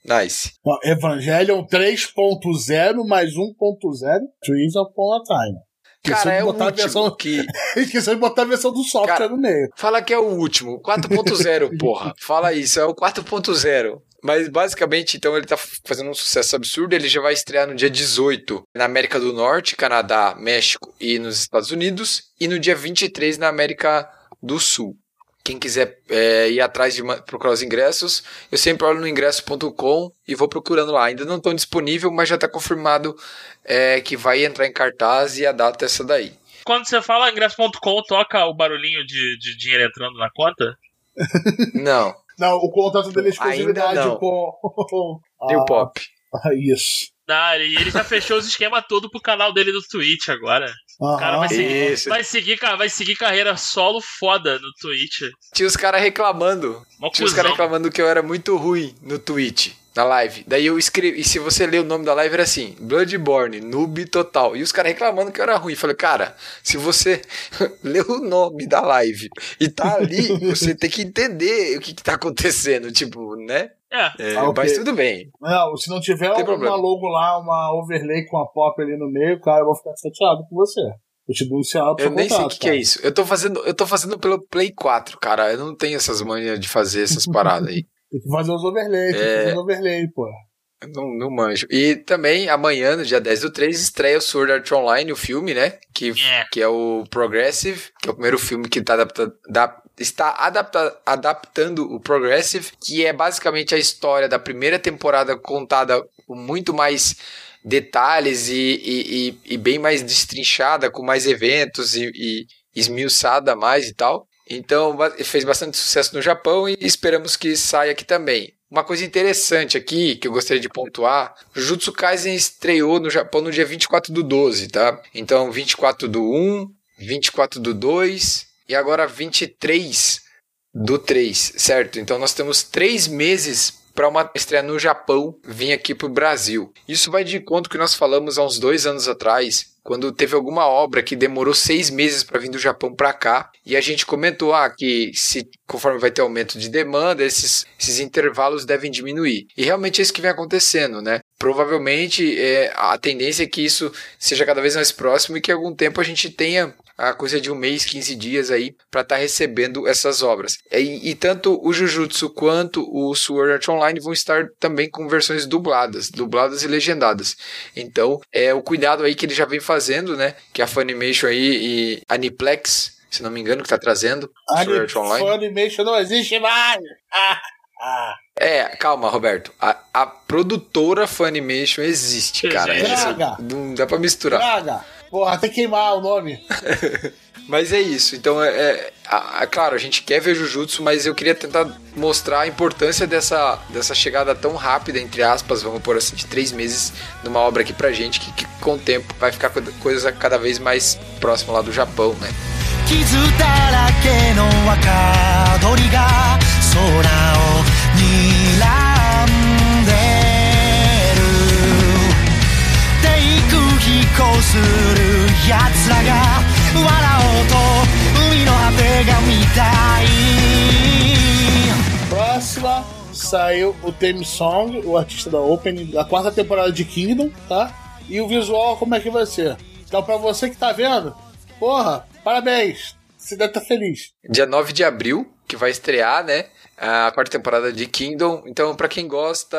Nice. Não, Evangelion 3.0 mais 1.0, Trees Upon a Time. Cara, é o último versão. que... Esqueceu de botar a versão do software Cara, no meio. Fala que é o último. 4.0, porra. Fala isso, é o 4.0. Mas basicamente, então, ele tá fazendo um sucesso absurdo. Ele já vai estrear no dia 18 na América do Norte, Canadá, México e nos Estados Unidos. E no dia 23 na América do Sul. Quem quiser é, ir atrás de procurar os ingressos, eu sempre olho no ingresso.com e vou procurando lá. Ainda não estão disponível, mas já está confirmado é, que vai entrar em cartaz e a data é essa daí. Quando você fala ingresso.com, toca o barulhinho de, de dinheiro entrando na conta? Não, Não, o contrato dele é exclusividade Ainda não. com. New Ah, Pop. ah, isso. Ah, e ele já fechou os esquemas todo pro canal dele do Twitch agora. O cara vai seguir, Isso. vai seguir, vai seguir carreira solo foda no Twitch. Tinha os caras reclamando. Mó Tinha os caras cuzão. reclamando que eu era muito ruim no Twitch, na live. Daí eu escrevi, e se você ler o nome da live era assim, Bloodborne, noob total. E os caras reclamando que eu era ruim. Falei, cara, se você leu o nome da live e tá ali, você tem que entender o que, que tá acontecendo, tipo, né? É, É, Ah, ok. Mas tudo bem. Não, se não tiver uma problema. logo lá, uma overlay com a pop ali no meio, cara, eu vou ficar chateado com você. Eu te denunciar pro Eu nem sei o que, que é isso. Eu tô fazendo, eu tô fazendo pelo Play 4, cara. Eu não tenho essas manhas de fazer essas paradas aí. Tem que fazer os overlays, tem que É. fazer os overlay, pô. Eu Não, não manjo. E também, amanhã, no dia 10 do 3, estreia o Sword Art Online, o filme, né? Que, É. que é o Progressive, que é o primeiro filme que tá adapta, da- está adapta, adaptando o Progressive, que é basicamente a história da primeira temporada contada com muito mais detalhes e, e, e- e bem mais destrinchada, com mais eventos e, e esmiuçada mais e tal. Então, fez bastante sucesso no Japão e esperamos que saia aqui também. Uma coisa interessante aqui, que eu gostaria de pontuar, Jujutsu Kaisen estreou no Japão no dia 24 do 12, tá? Então, 24 do 1, 24 do 2 e agora 23 do 3, certo? Então, nós temos três meses para uma estreia no Japão vir aqui pro Brasil. Isso vai de encontro que nós falamos há uns dois anos atrás, quando teve alguma obra que demorou seis meses para vir do Japão para cá, e a gente comentou ah, que se conforme vai ter aumento de demanda, esses, esses intervalos devem diminuir. E realmente é isso que vem acontecendo, né? Provavelmente é, a tendência é que isso seja cada vez mais próximo e que algum tempo a gente tenha a coisa de um mês, 15 dias aí para estar recebendo essas obras. E, e tanto o Jujutsu quanto o Sword Art Online vão estar também com versões dubladas, dubladas e legendadas. Então, é o cuidado aí que ele já vem fazendo, né? Que a Funimation aí e a Aniplex, se não me engano, que tá trazendo o Sword Art Online. Funimation não existe mais! Ah, ah. É, calma, Roberto. A, a produtora Funimation existe, cara. Existe. Essa- Droga. não dá pra misturar. Praga! Porra, até queimar o nome. Mas é isso. Então, é, é, a- a- claro, a gente quer ver Jujutsu, mas eu queria tentar mostrar a importância dessa, dessa chegada tão rápida, entre aspas, vamos por assim, de três meses numa obra aqui pra gente, que, que com o tempo vai ficar co- coisa cada vez mais próxima lá do Japão, né? 傷だらけの若鳥が空を 行する奴らが笑おうと海の果てが見たい Próxima saiu o theme song, o artista da Opening, da quarta temporada de Kingdom, tá? E o visual, como é que vai ser? Então, pra você que tá vendo, porra, parabéns! Você deve estar feliz. Dia 9 de abril, que vai estrear, né? A quarta temporada de Kingdom. Então, pra quem gosta,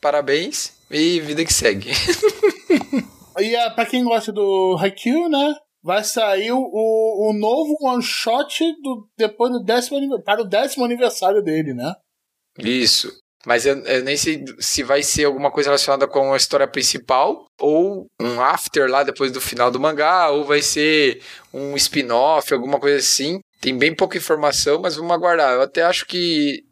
parabéns e vida que segue. E ah, pra quem gosta do Haikyuu, né? Vai sair o, o novo one shot do, depois do décimo, para o décimo aniversário dele, né? Isso. Mas eu, eu nem sei se vai ser alguma coisa relacionada com a história principal, ou um after lá depois do final do mangá, ou vai ser um spin-off, alguma coisa assim. Tem bem pouca informação, mas vamos aguardar. Eu até acho que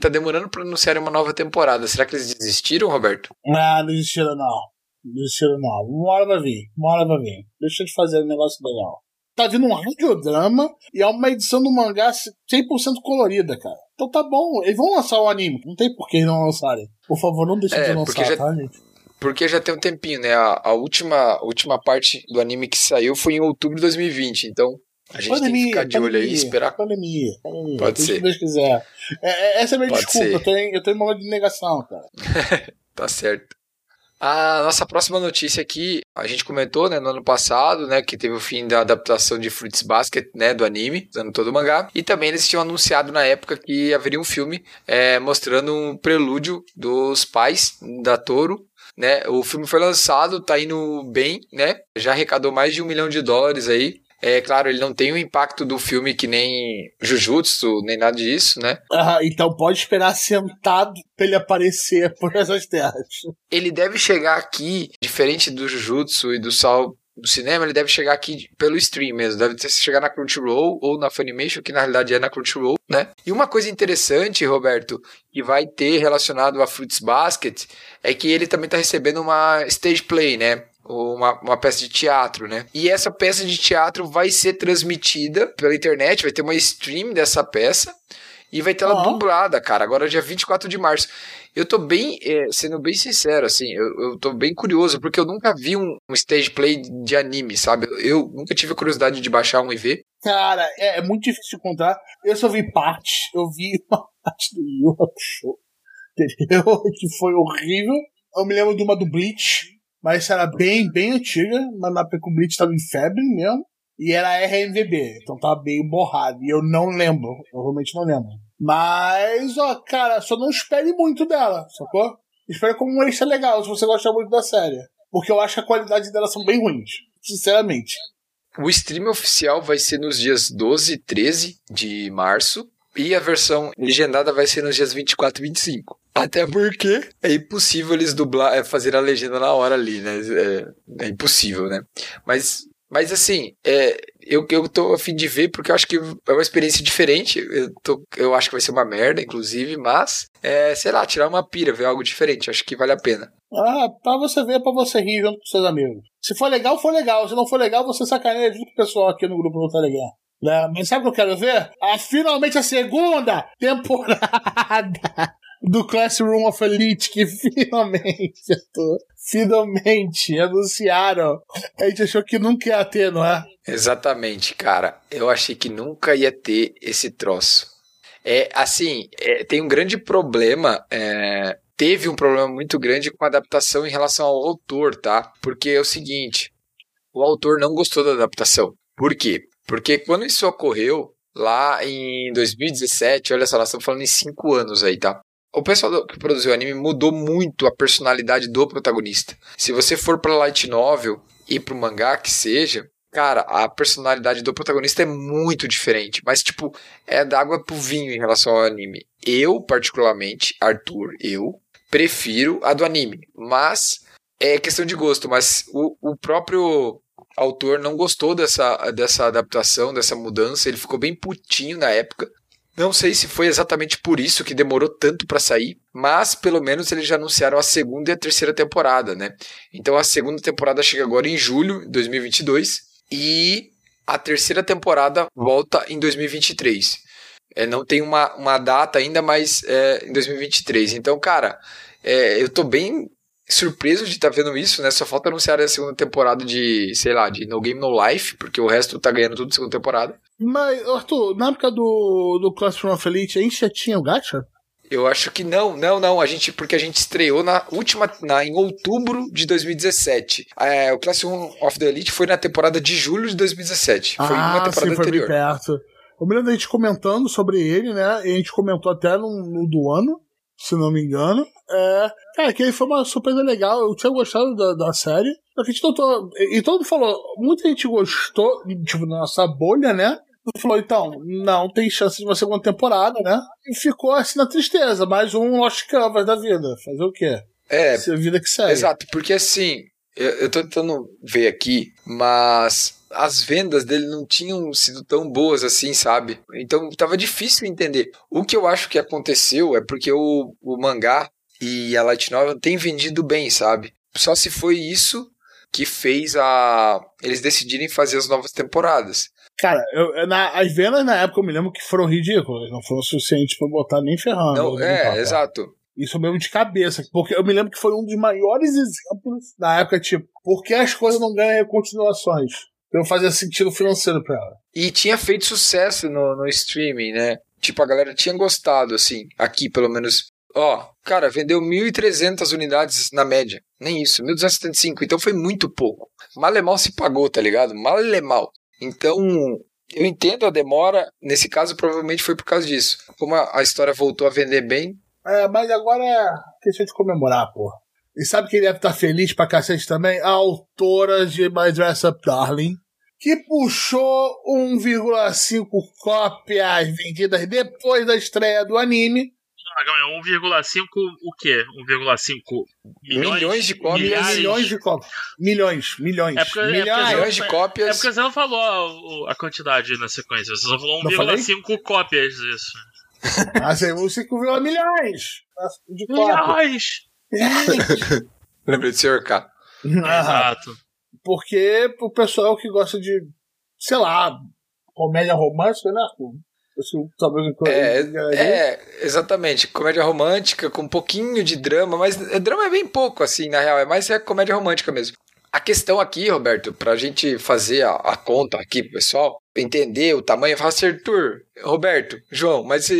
tá demorando pra anunciar uma nova temporada. Será que eles desistiram, Roberto? Ah, não desistiram não. Desistiram não. Uma hora vai vir. Uma hora vai vir. Deixa de fazer um negócio legal. Tá vindo um radiodrama e é uma edição do mangá 100% colorida, cara. Então tá bom. Eles vão lançar o anime. Não tem por que eles não lançarem. Por favor, não deixem É, de lançar, já- tá, gente? Porque já tem um tempinho, né? A, a última, a última parte do anime que saiu foi em outubro de 2020. Então, a gente tem que ficar de olho aí e esperar. Pandemia, pandemia. Pode ser. que Deus quiser. É, é- essa é a minha Pode desculpa. ser. Eu tô, em, eu tô em momento de negação, cara. Tá certo. A nossa próxima notícia aqui, a gente comentou, né, no ano passado, né, que teve o fim da adaptação de Fruits Basket, né, do anime, usando todo o mangá. E também eles tinham anunciado na época que haveria um filme é, mostrando um prelúdio dos pais da Toro. Né, o filme foi lançado, tá indo bem, né? Já arrecadou mais de um milhão de dólares aí. É claro, ele não tem o impacto do filme que nem Jujutsu, nem nada disso, né? Ah, então pode esperar sentado pra ele aparecer por essas terras. ele deve chegar aqui, diferente do Jujutsu e do Sal do cinema, ele deve chegar aqui pelo stream mesmo. Deve ter- chegar na Crunchyroll ou na Funimation, que na realidade é na Crunchyroll, né? E uma coisa interessante, Roberto, que vai ter relacionado a Fruits Basket, é que ele também tá recebendo uma stage play, né? Uma, uma peça de teatro, né? E essa peça de teatro vai ser transmitida pela internet, vai ter uma stream dessa peça e vai ter ela Ó. dublada, cara. Agora dia 24 de março. Eu tô bem, é, sendo bem sincero, assim, eu, eu tô bem curioso, porque eu nunca vi um, um stage play de anime, sabe? Eu nunca tive a curiosidade de baixar um e ver. Cara, é, é muito difícil de encontrar. Eu só vi partes. Eu vi uma parte do Yu Hakusho, entendeu? Que foi horrível. Eu me lembro de uma do Bleach, mas era bem, bem antiga. Mas na época que o Bleach tava em febre mesmo. E era RMVB, então tava bem borrado. E eu não lembro, eu realmente não lembro. Mas, ó, cara, só não espere muito dela, sacou? Espere como um extra legal, se você gosta muito da série. Porque eu acho que a qualidade delas são bem ruins, sinceramente. O stream oficial vai ser nos dias 12 e 13 de março. E a versão legendada vai ser nos dias 24 e 25. Até porque é impossível eles dublar, é, fazer a legenda na hora ali, né? É, é impossível, né? Mas, mas assim, é, eu, eu tô a fim de ver porque eu acho que é uma experiência diferente. Eu, tô, eu acho que vai ser uma merda, inclusive, mas, é, sei lá, tirar uma pira, ver algo diferente. Acho que vale a pena. Ah, pra você ver, pra você rir junto com seus amigos. Se for legal, for legal. Se não for legal, você sacaneia junto com o pessoal aqui no grupo do Telegram. Né? Mas sabe o que eu quero ver? Ah, finalmente a segunda temporada do Classroom of Elite, que finalmente, finalmente anunciaram. A gente achou que nunca ia ter, não é? Exatamente, cara. Eu achei que nunca ia ter esse troço. É assim, é, tem um grande problema. é, teve um problema muito grande com a adaptação em relação ao autor, tá? Porque é o seguinte: o autor não gostou da adaptação. Por quê? Porque quando isso ocorreu lá em 2017, olha só, nós estamos falando em cinco anos aí, tá? O pessoal que produziu o anime mudou muito a personalidade do protagonista. Se você for pra light novel e pro mangá que seja, cara, a personalidade do protagonista é muito diferente. Mas, tipo, é da água pro vinho em relação ao anime. Eu, particularmente, Arthur, eu prefiro a do anime. Mas é questão de gosto. Mas o, o próprio autor não gostou dessa, dessa adaptação, dessa mudança, ele ficou bem putinho na época. Não sei se foi exatamente por isso que demorou tanto para sair, mas pelo menos eles já anunciaram a segunda e a terceira temporada, né? Então a segunda temporada chega agora em julho de 2022 e a terceira temporada volta em 2023. É, não tem uma, uma data ainda, mas é em 2023. Então, cara, é, eu tô bem surpreso de estar tá vendo isso, né? Só falta anunciar a segunda temporada de, sei lá, de No Game No Life, porque o resto tá ganhando tudo segunda temporada. Mas, Arthur, na época do, do Classroom of Elite, a gente já tinha o Gacha? Eu acho que não, não, não. A gente, porque a gente estreou na última, na, em outubro de 2017. É, o Classroom of the Elite foi na temporada de julho de 2017. Foi ah, uma temporada sim, foi anterior. bem perto. Eu me lembro da gente comentando sobre ele, né? E a gente comentou até no, no do ano, se não me engano. É, cara, que ele foi uma surpresa legal. Eu tinha gostado da, da série. A gente tentou. E todo mundo falou, muita gente gostou, tipo, na nossa bolha, né? Falou, então, não tem chance de uma segunda temporada, né? E ficou assim na tristeza, mais um Lost Canvas da vida. Fazer o quê? É, Essa vida que segue. Exato, porque assim, eu, eu tô tentando ver aqui, mas as vendas dele não tinham sido tão boas assim, sabe? Então tava difícil entender. O que eu acho que aconteceu é porque o, o mangá e a Light Novel tem vendido bem, sabe? Só se foi isso que fez a eles decidirem fazer as novas temporadas. Cara, eu, na, as vendas na época eu me lembro que foram ridículas, não foram suficientes pra botar nem ferrando. Não, é, exato. Isso mesmo de cabeça, porque eu me lembro que foi um dos maiores exemplos na época, tipo, por que as coisas não ganham continuações? Não fazia sentido financeiro pra ela. E tinha feito sucesso no, no streaming, né? Tipo, a galera tinha gostado, assim, aqui pelo menos. Ó, cara, vendeu 1.300 unidades na média. Nem isso, 1.275. Então foi muito pouco. Mal e mal se pagou, tá ligado? Mal e mal. Então, eu entendo a demora. Nesse caso, provavelmente foi por causa disso. Como a, a história voltou a vender bem. É, mas agora é questão de comemorar, pô. E sabe quem deve estar feliz pra cacete também? A autora de My Dress Up Darling, que puxou 1,5 cópias vendidas depois da estreia do anime. Calma aí, 1,5 o quê? 1,5 milhões? Milhões de cópias. Milhares? Milhões de cópias. Milhões, milhões. É porque, é porque milhares. Milhões de É cópias. porque você não falou a, a quantidade na sequência, você só falou Não falei? 1,5 cópias disso. Assim, você que viu milhões de cópias. Milhões! Lembrei do Sr. K. Ah, Exato. porque pro pessoal que gosta de, sei lá, comédia romântica, né? É, é, exatamente. Comédia romântica com um pouquinho de drama, mas drama é bem pouco, assim, na real. É mais é comédia romântica mesmo. A questão aqui, Roberto, pra gente fazer a, a conta aqui pro pessoal, entender o tamanho, fala assim, Arthur, Roberto, João, mas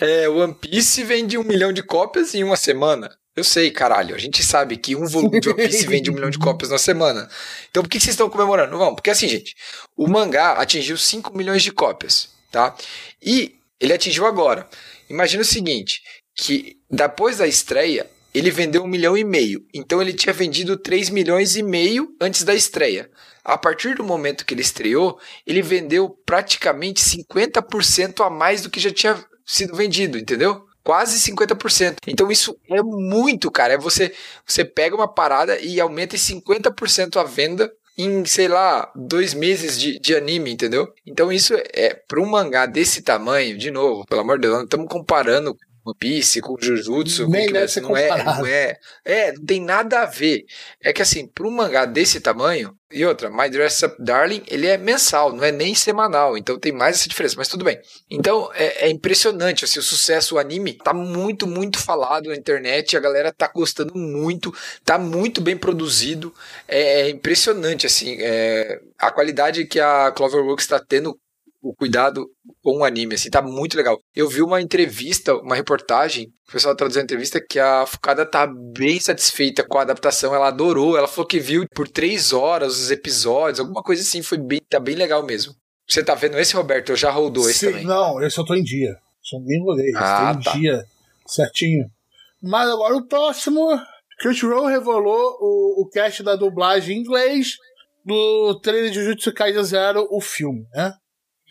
é, One Piece vende um milhão de cópias em uma semana. Eu sei, caralho. A gente sabe que um volume de One Piece vende um milhão de cópias na semana. Então por que que vocês estão comemorando? Vamos, porque assim, gente, o mangá atingiu 5 milhões de cópias, tá? E ele atingiu agora. Imagina o seguinte, que depois da estreia, ele vendeu um milhão e meio. Então ele tinha vendido 3 milhões e meio antes da estreia. A partir do momento que ele estreou, ele vendeu praticamente 50% a mais do que já tinha sido vendido, entendeu? Quase 50%. Então isso é muito, cara. É você, você pega uma parada e aumenta em 50% a venda em, sei lá, dois meses de, de anime, entendeu? Então isso é, para um mangá desse tamanho, de novo, pelo amor de Deus, não estamos comparando com One Piece, com Jujutsu, com Nem que- deve ser não é, não é, é, não tem nada a ver. É que assim, para um mangá desse tamanho, e outra, My Dress Up Darling, ele é mensal, não é nem semanal, então tem mais essa diferença, mas tudo bem. Então é, é impressionante, assim, o sucesso, o anime tá muito, muito falado na internet, a galera tá gostando muito, tá muito bem produzido, é, é impressionante, assim, é, a qualidade que a Cloverworks está tendo o cuidado com o anime, assim, tá muito legal. Eu vi uma entrevista, uma reportagem, o pessoal traduziu a entrevista, que a Fukada tá bem satisfeita com a adaptação, ela adorou, ela falou que viu por três horas os episódios, alguma coisa assim, foi bem, tá bem legal mesmo. Você tá vendo esse, Roberto? Eu já rodou esse Sim, também. Não, esse eu tô em dia. Só nem. Esse Ah, em tá. dia certinho. Mas agora o próximo. Crunchyroll revelou o, o cast da dublagem em inglês do trailer de Jujutsu Kaisen Zero, o filme, né?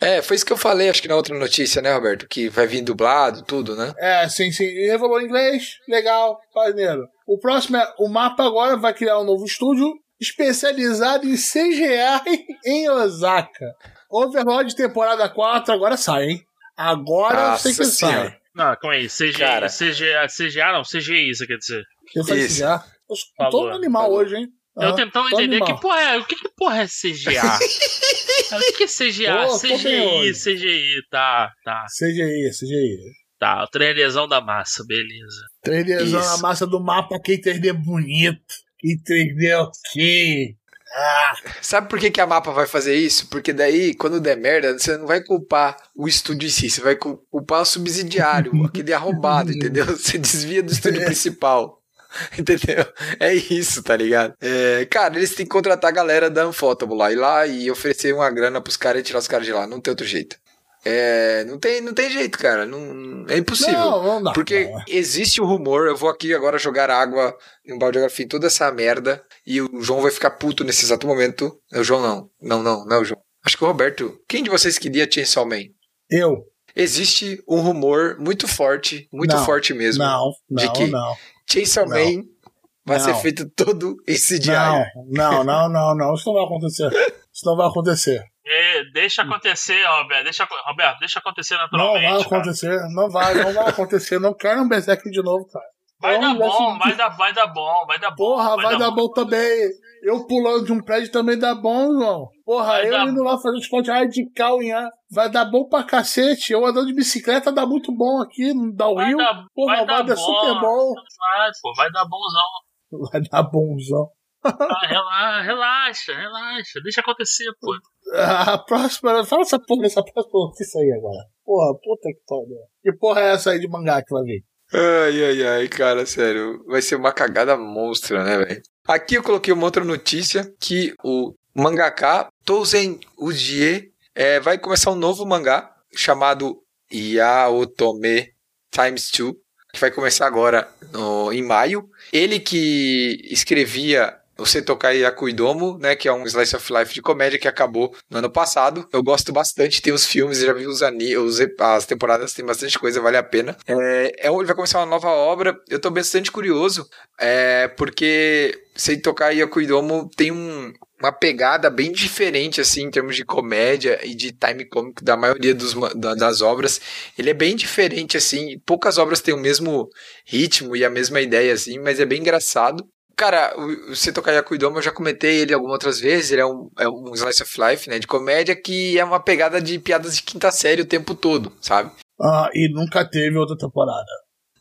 É, foi isso que eu falei, acho que na outra notícia, né, Roberto? Que vai vir dublado, tudo, né? É, sim, sim. E revelou em inglês. Legal, maneiro. O próximo é. O mapa agora vai criar um novo estúdio especializado em CGI em Osaka. Overlord temporada 4 agora sai, hein? Agora eu sei que Nossa sai. Senhora. Não, calma aí. CGI, Cara. CGA, CGA não, CGI, isso quer dizer. Eu falei Isso. CGI. Eu sou Falou, todo animal falou. hoje, hein? Eu tentando entender animal. que porra é, o que, que porra é CGA? o que, que é CGA? CGI. CGI, tá, tá, CGI, CGI. tá. O treinador da massa, beleza. 3Dzão Isso. na massa do mapa, quem 3D bonito. Quem 3D ok. Ah, Sabe por que, que a mapa vai fazer isso? Porque daí, quando der merda, você não vai culpar o estúdio em si, você vai cu- culpar o subsidiário, aquele arrombado, entendeu? Você desvia do estúdio principal. Entendeu? É isso, tá ligado? É, cara, eles têm que contratar a galera da Unfotable lá, ir lá e oferecer uma grana pros caras e tirar os caras de lá. Não tem outro jeito. É, não tem, não tem jeito, cara. Não, é impossível. não, não dá. Porque não. existe o rumor, eu vou aqui agora jogar água em um balde de toda essa merda e o João vai ficar puto nesse exato momento. É o João não. Não, não, não é o João. Acho que o Roberto. Quem de vocês queria Chainsaw Man? Eu. Existe um rumor muito forte, muito Não, forte mesmo. Não, De não, que? não. Chainsaw Não. Man vai Não. ser feito todo esse diário. Não, não, não, não, não. Isso não vai acontecer. Isso não vai acontecer. É, deixa acontecer, Roberto. Deixa, Roberto, deixa acontecer Não naturalmente. vai cara. acontecer. Não vai, não vai acontecer. Não quero um Berserk de novo, cara. Vai É dar bom, vai dar, vai dar bom, vai dar bom. Porra, vai, dar bom também. Eu pulando de um prédio também dá bom, irmão. Porra, Vai eu dar- indo lá fazer esporte radical em ar. Vai dar bom pra cacete. Eu andando de bicicleta dá muito bom aqui no Vai Downhill. dar, Porra, vai vai, dar dar bom. super bom. Vai, pô, vai dar bonzão. Vai dar bonzão. Ah, relaxa, relaxa, relaxa. Deixa acontecer, pô. A próxima. Fala essa porra dessa próxima notícia aí agora. Porra, puta que pariu. Que porra é essa aí de mangá que vai vir? Ai, ai, ai, cara, sério. Vai ser uma cagada monstra, né, velho? Aqui eu coloquei uma outra notícia que o mangaka Touzen Ujie é, vai começar um novo mangá chamado Yaotome Times 2, que vai começar agora no- em maio. Ele que escrevia o Setokai Yakuidomo, né, que é um slice of life de comédia que acabou no ano passado. Eu gosto bastante, tem os filmes, já vi os, ani os ep- as temporadas, tem bastante coisa, vale a pena. É, é, ele vai começar uma nova obra, eu tô bastante curioso, é, porque Setokai Yakuidomo tem um, uma pegada bem diferente, assim, em termos de comédia e de time comic da maioria dos, da- das obras. Ele é bem diferente, assim, poucas obras têm o mesmo ritmo e a mesma ideia, assim, mas é bem engraçado. Cara, o, o Setokai Yakuidomo eu já comentei ele algumas outras vezes, ele é um, é um slice of life, né, de comédia que é uma pegada de piadas de quinta série o tempo todo, sabe? Ah, e nunca teve outra temporada.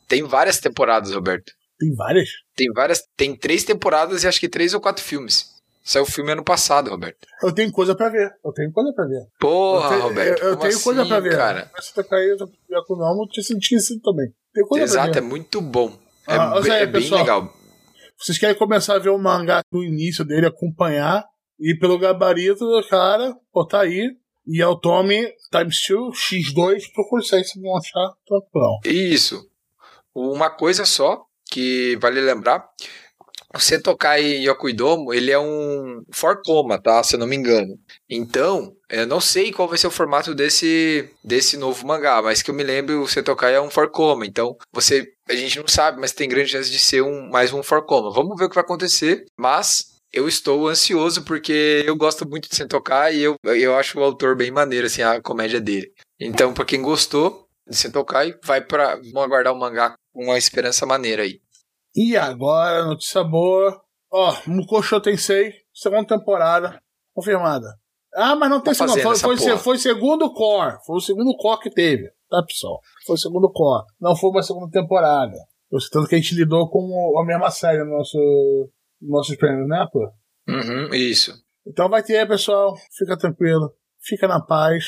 Tem várias temporadas, Roberto. Tem várias? Tem várias, tem três temporadas e acho que três ou quatro filmes. Saiu o filme ano passado, Roberto. Eu tenho coisa pra ver. Eu tenho coisa pra ver. Porra, eu, te- Roberto. eu, eu tenho coisa assim, pra ver. cara. Essa Tokai Yakunomo eu tinha sentido também. Tem coisa Exato, pra é ver. muito bom. É, Ah, bem- é bem legal. Vocês querem começar a ver o mangá do início dele, acompanhar, e pelo gabarito do cara, botar aí, e é o Tommy Times 2, X2, procure isso aí, vocês vão achar tranquilão. Isso. Uma coisa só que vale lembrar. O Setokai Yokuidomo, ele é um forcoma, tá? Se eu não me engano. Então, eu não sei qual vai ser o formato desse, desse novo mangá, mas que eu me lembro, o Setokai é um forcoma. Então, você, a gente não sabe, mas tem grande chance de ser um, mais um forcoma. Vamos ver o que vai acontecer, mas eu estou ansioso porque eu gosto muito de Sentokai e eu, eu acho o autor bem maneiro, assim, a comédia dele. Então, pra quem gostou de Sentokai, vai para Vamos aguardar o mangá com uma esperança maneira aí. E agora, notícia boa. Ó, Mukoshou Tensei, segunda temporada, confirmada. Ah, mas não tem Tá segunda, fazendo foi, foi, foi segundo core, foi o segundo core que teve, tá, pessoal? Foi o segundo core, não foi uma segunda temporada. Eu Tanto que a gente lidou com a mesma série no nosso, nos nossos prêmios, né, pô? Uhum, isso. Então vai ter, pessoal. Fica tranquilo. Fica na paz.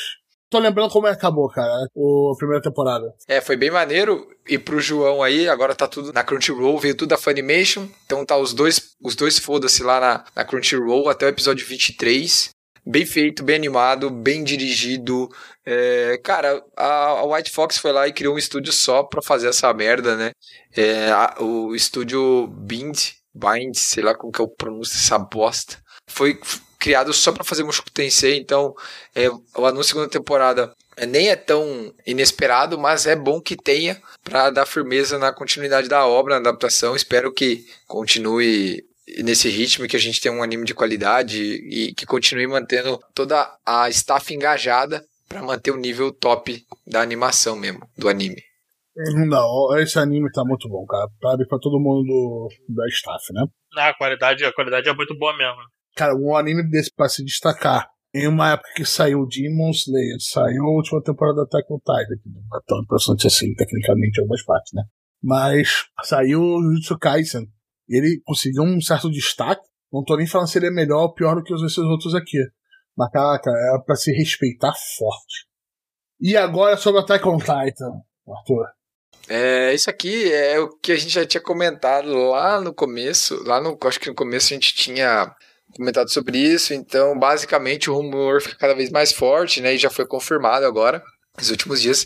Tô lembrando como é acabou, cara, o, a primeira temporada. É, foi bem maneiro. E pro João aí, agora tá tudo na Crunchyroll, veio tudo da Funimation. Então tá os dois, os dois foda-se lá na, na Crunchyroll até o episódio 23. Bem feito, bem animado, bem dirigido. É, cara, a, a White Fox foi lá e criou um estúdio só pra fazer essa merda, né? É, a- o estúdio Bind, Bind, sei lá como que eu pronuncio essa bosta. Foi criado só pra fazer Mushoku Tensei, então é, o anúncio da segunda temporada é, nem é tão inesperado, mas é bom que tenha para dar firmeza na continuidade da obra, na adaptação. Espero que continue nesse ritmo, que a gente tenha um anime de qualidade e que continue mantendo toda a staff engajada para manter o nível top da animação mesmo, do anime. Não, esse anime tá muito bom, cara. Sabe, pra todo mundo do, da staff, né? Ah, a qualidade, a qualidade é muito boa mesmo. Cara, um anime desse pra se destacar. Em uma época que saiu Demon Slayer, saiu a última temporada da Attack on Titan, que não é tão impressionante assim, tecnicamente, em algumas partes, né? Mas saiu o Jujutsu Kaisen. Ele conseguiu um certo destaque. Não tô nem falando se ele é melhor ou pior do que os esses outros aqui. Mas, caraca, é pra se respeitar forte. E agora sobre Attack on Titan, Arthur. É, isso aqui é o que a gente já tinha comentado lá no começo. Lá no. Acho que no começo a gente tinha comentado sobre isso. Então, basicamente, o rumor fica cada vez mais forte, né? E já foi confirmado agora, nos últimos dias.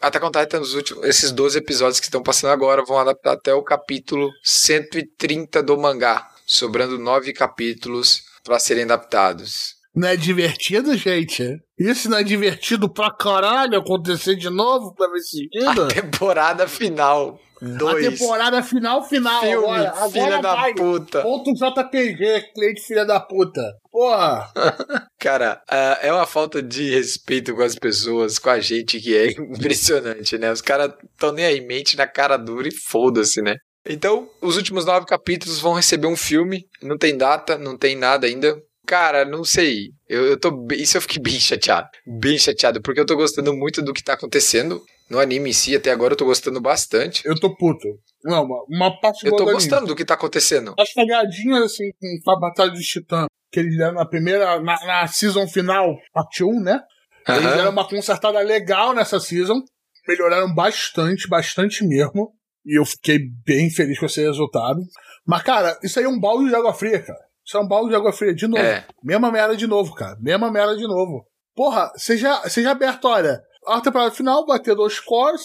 Até on Titan, nos últimos, esses 12 episódios que estão passando agora, vão adaptar até o capítulo 130 do mangá, sobrando nove capítulos para serem adaptados. Não é divertido, gente? Isso não é divertido pra caralho acontecer de novo pra ver seguida? A temporada final. Dois. A temporada final, final. Filme, agora, agora filha da vai. puta. Ponto JPG, cliente filha da puta. Porra. Cara, é uma falta de respeito com as pessoas, com a gente, que é impressionante, né? Os caras estão nem aí, mente na cara dura e foda-se, né? Então, os últimos nove capítulos vão receber um filme. Não tem data, não tem nada ainda. Cara, não sei. Eu, eu tô. Isso eu fiquei bem chateado. Bem chateado, porque eu tô gostando muito do que tá acontecendo. No anime em si, até agora eu tô gostando bastante. Eu tô puto. Não, uma, uma parte Eu tô do gostando do que tá acontecendo. As pegadinhas, assim, com a Batalha dos Titãs, que eles deram na primeira, na, na season final, parte 1, né? Eles Aham. deram uma consertada legal nessa season. Melhoraram bastante, bastante mesmo. E eu fiquei bem feliz com esse resultado. Mas, cara, isso aí é um balde de água fria, cara. Isso é um balde de água fria de novo. É. Mesma merda de novo, cara. Mesma merda de novo. Porra, seja, seja aberto, olha. A temporada final vai ter dois cores,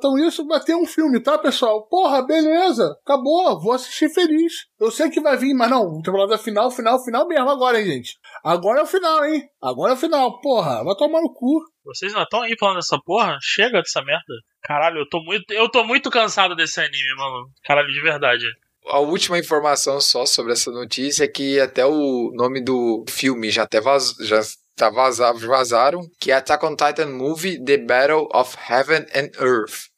tão isso, vai ter um filme, tá, pessoal? Porra, beleza. Acabou, vou assistir feliz. Eu sei que vai vir, mas não, temporada final, final, final mesmo agora, hein, gente. Agora é o final, hein? Agora é o final. Porra, vai tomar no cu. Vocês não estão aí falando dessa porra? Chega dessa merda. Caralho, eu tô muito. Eu tô muito cansado desse anime, mano. Caralho, de verdade. A última informação só sobre essa notícia é que até o nome do filme já até vaz, já tá vaza, vazaram, que é Attack on Titan Movie The Battle of Heaven and Earth.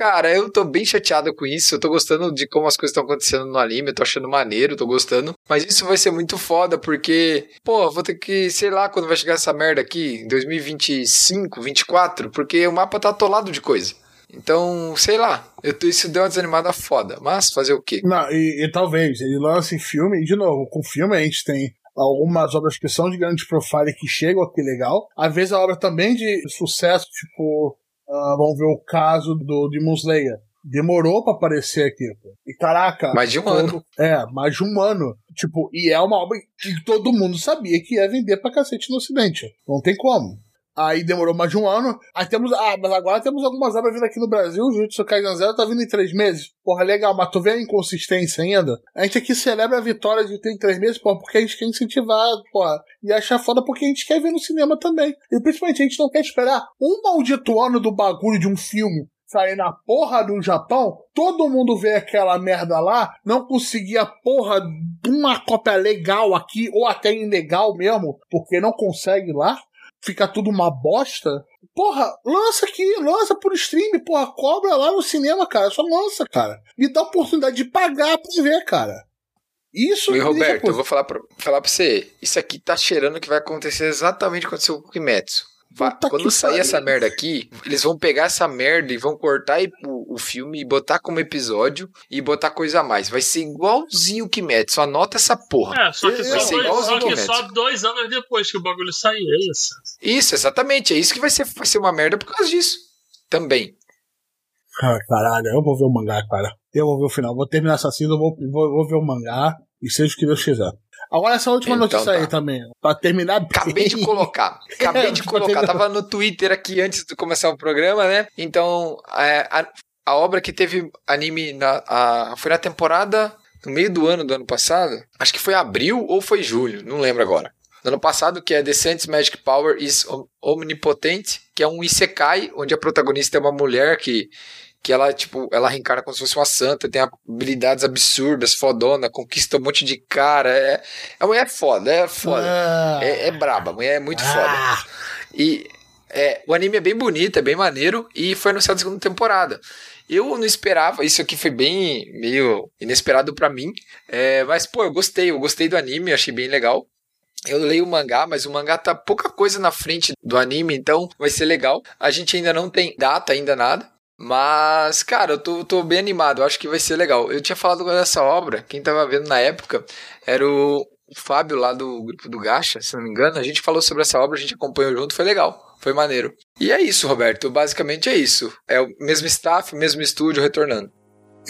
Cara, eu tô bem chateado com isso. Eu tô gostando de como as coisas estão acontecendo no anime. Eu tô achando maneiro, tô gostando. Mas isso vai ser muito foda, porque, pô, vou ter que, sei lá, quando vai chegar essa merda aqui, em 2025, 24, porque o mapa tá atolado de coisa. Então, sei lá, eu isso deu uma desanimada foda. Mas fazer o quê? Não, e, e talvez ele lance filme, e de novo, com filme a gente tem algumas obras que são de grande profile que chegam aqui legal. Às vezes a obra também de sucesso, tipo, ah, vamos ver o caso do Demon Slayer. Demorou pra aparecer aqui, pô. E caraca. Mais de um todo- ano. É, mais de um ano. Tipo, e é uma obra que todo mundo sabia que ia vender pra cacete no ocidente. Não tem como. Aí demorou mais de um ano. Aí temos. Ah, mas agora temos algumas obras vindo aqui no Brasil. O Jujutsu Kaisen Zero tá vindo em três meses. Porra, legal, mas tu vê a inconsistência ainda? A gente aqui celebra a vitória de ter em três meses, porra, porque a gente quer incentivar, porra. E achar foda porque a gente quer ver no cinema também. E principalmente a gente não quer esperar um maldito ano do bagulho de um filme sair na porra do Japão, todo mundo vê aquela merda lá, não conseguir a porra de uma cópia legal aqui, ou até ilegal mesmo, porque não consegue lá, fica tudo uma bosta. Porra, lança aqui, lança por stream, porra, cobra lá no cinema, cara, só lança, cara. Me dá a oportunidade de pagar pra ver, cara. Isso E Roberto, eu vou falar pra, falar pra você. Isso aqui tá cheirando que vai acontecer exatamente o que aconteceu com o Kimetsu. Puta Quando que sair pariu. essa merda aqui, eles vão pegar essa merda e vão cortar e- o, o filme e botar como episódio e botar coisa a mais. Vai ser igualzinho o Kimetsu. Anota essa porra. É, só que, Vai só, ser dois, igualzinho só, que Kimetsu. só dois anos depois que o bagulho saiu, é isso. Isso, exatamente. É isso que vai ser, vai ser uma merda por causa disso. Também. Ah, caralho, eu vou ver o mangá, cara. Eu vou ver o final. Vou terminar essa cena, eu vou, vou, vou ver o mangá e seja o que Deus quiser. Agora essa última Então notícia aí tá. também, pra terminar bem. Acabei de colocar. Acabei É, de colocar. Tava no Twitter aqui antes de começar o programa, né? Então, é, a, a obra que teve anime na, a- foi na temporada no meio do ano do ano passado. Acho que foi abril ou foi julho, não lembro agora. No ano passado, que é The Saints Magic Power is Om- Omnipotent, que é um isekai, onde a protagonista é uma mulher que que ela, tipo, ela reencarna como se fosse uma santa, tem habilidades absurdas, fodona, conquista um monte de cara. É, a mulher é foda, é foda. Ah. É, é braba, a mulher é muito Ah. foda. E é, o anime é bem bonito, é bem maneiro, e foi anunciado a segunda temporada. Eu não esperava, isso aqui foi bem meio inesperado pra mim. É, mas, pô, eu gostei, eu gostei do anime, achei bem legal. Eu leio o mangá, mas o mangá tá pouca coisa na frente do anime, então vai ser legal. A gente ainda não tem data, ainda nada. Mas, cara, eu tô, tô bem animado, eu acho que vai ser legal. Eu tinha falado dessa obra, quem tava vendo na época era o Fábio lá do grupo do Gacha, se não me engano. A gente falou sobre essa obra, a gente acompanhou junto, foi legal, foi maneiro. E é isso, Roberto, basicamente é isso. É o mesmo staff, mesmo estúdio retornando.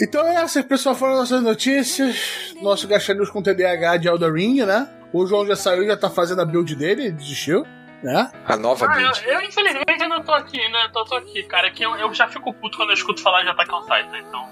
Então é essas, pessoal, foram nossas notícias. Nosso Gacha News com TDAH de Elder né? O João já saiu, já tá fazendo a build dele, ele desistiu, né? A nova Ah, eu, eu, infelizmente ainda tô aqui, né? Tô, tô aqui, cara. Que eu, eu já fico puto quando eu escuto falar de Attack on Titan, então.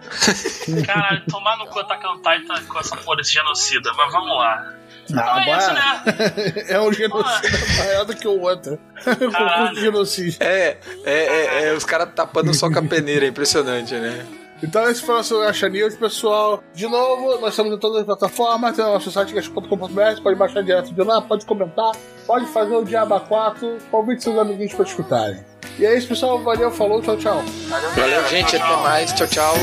Caralho, tomar no cu Attack on Titan com essa porra desse genocida, mas vamos lá. Então é isso, né? é um genocídio maior do que o outro. Concurso Caralho. de genocídio. É, é, é, é, os caras tapando só com a peneira, é impressionante, né? Então esse foi o nosso Gacha News, pessoal. De novo, nós estamos em todas as plataformas, tem o nosso site gacha.com.br, pode baixar direto de lá, pode comentar, pode fazer o Diaba 4, convide seus amiguinhos para escutarem. E é isso, pessoal. Valeu, falou, tchau, tchau. Valeu, gente. Até mais. Tchau, tchau.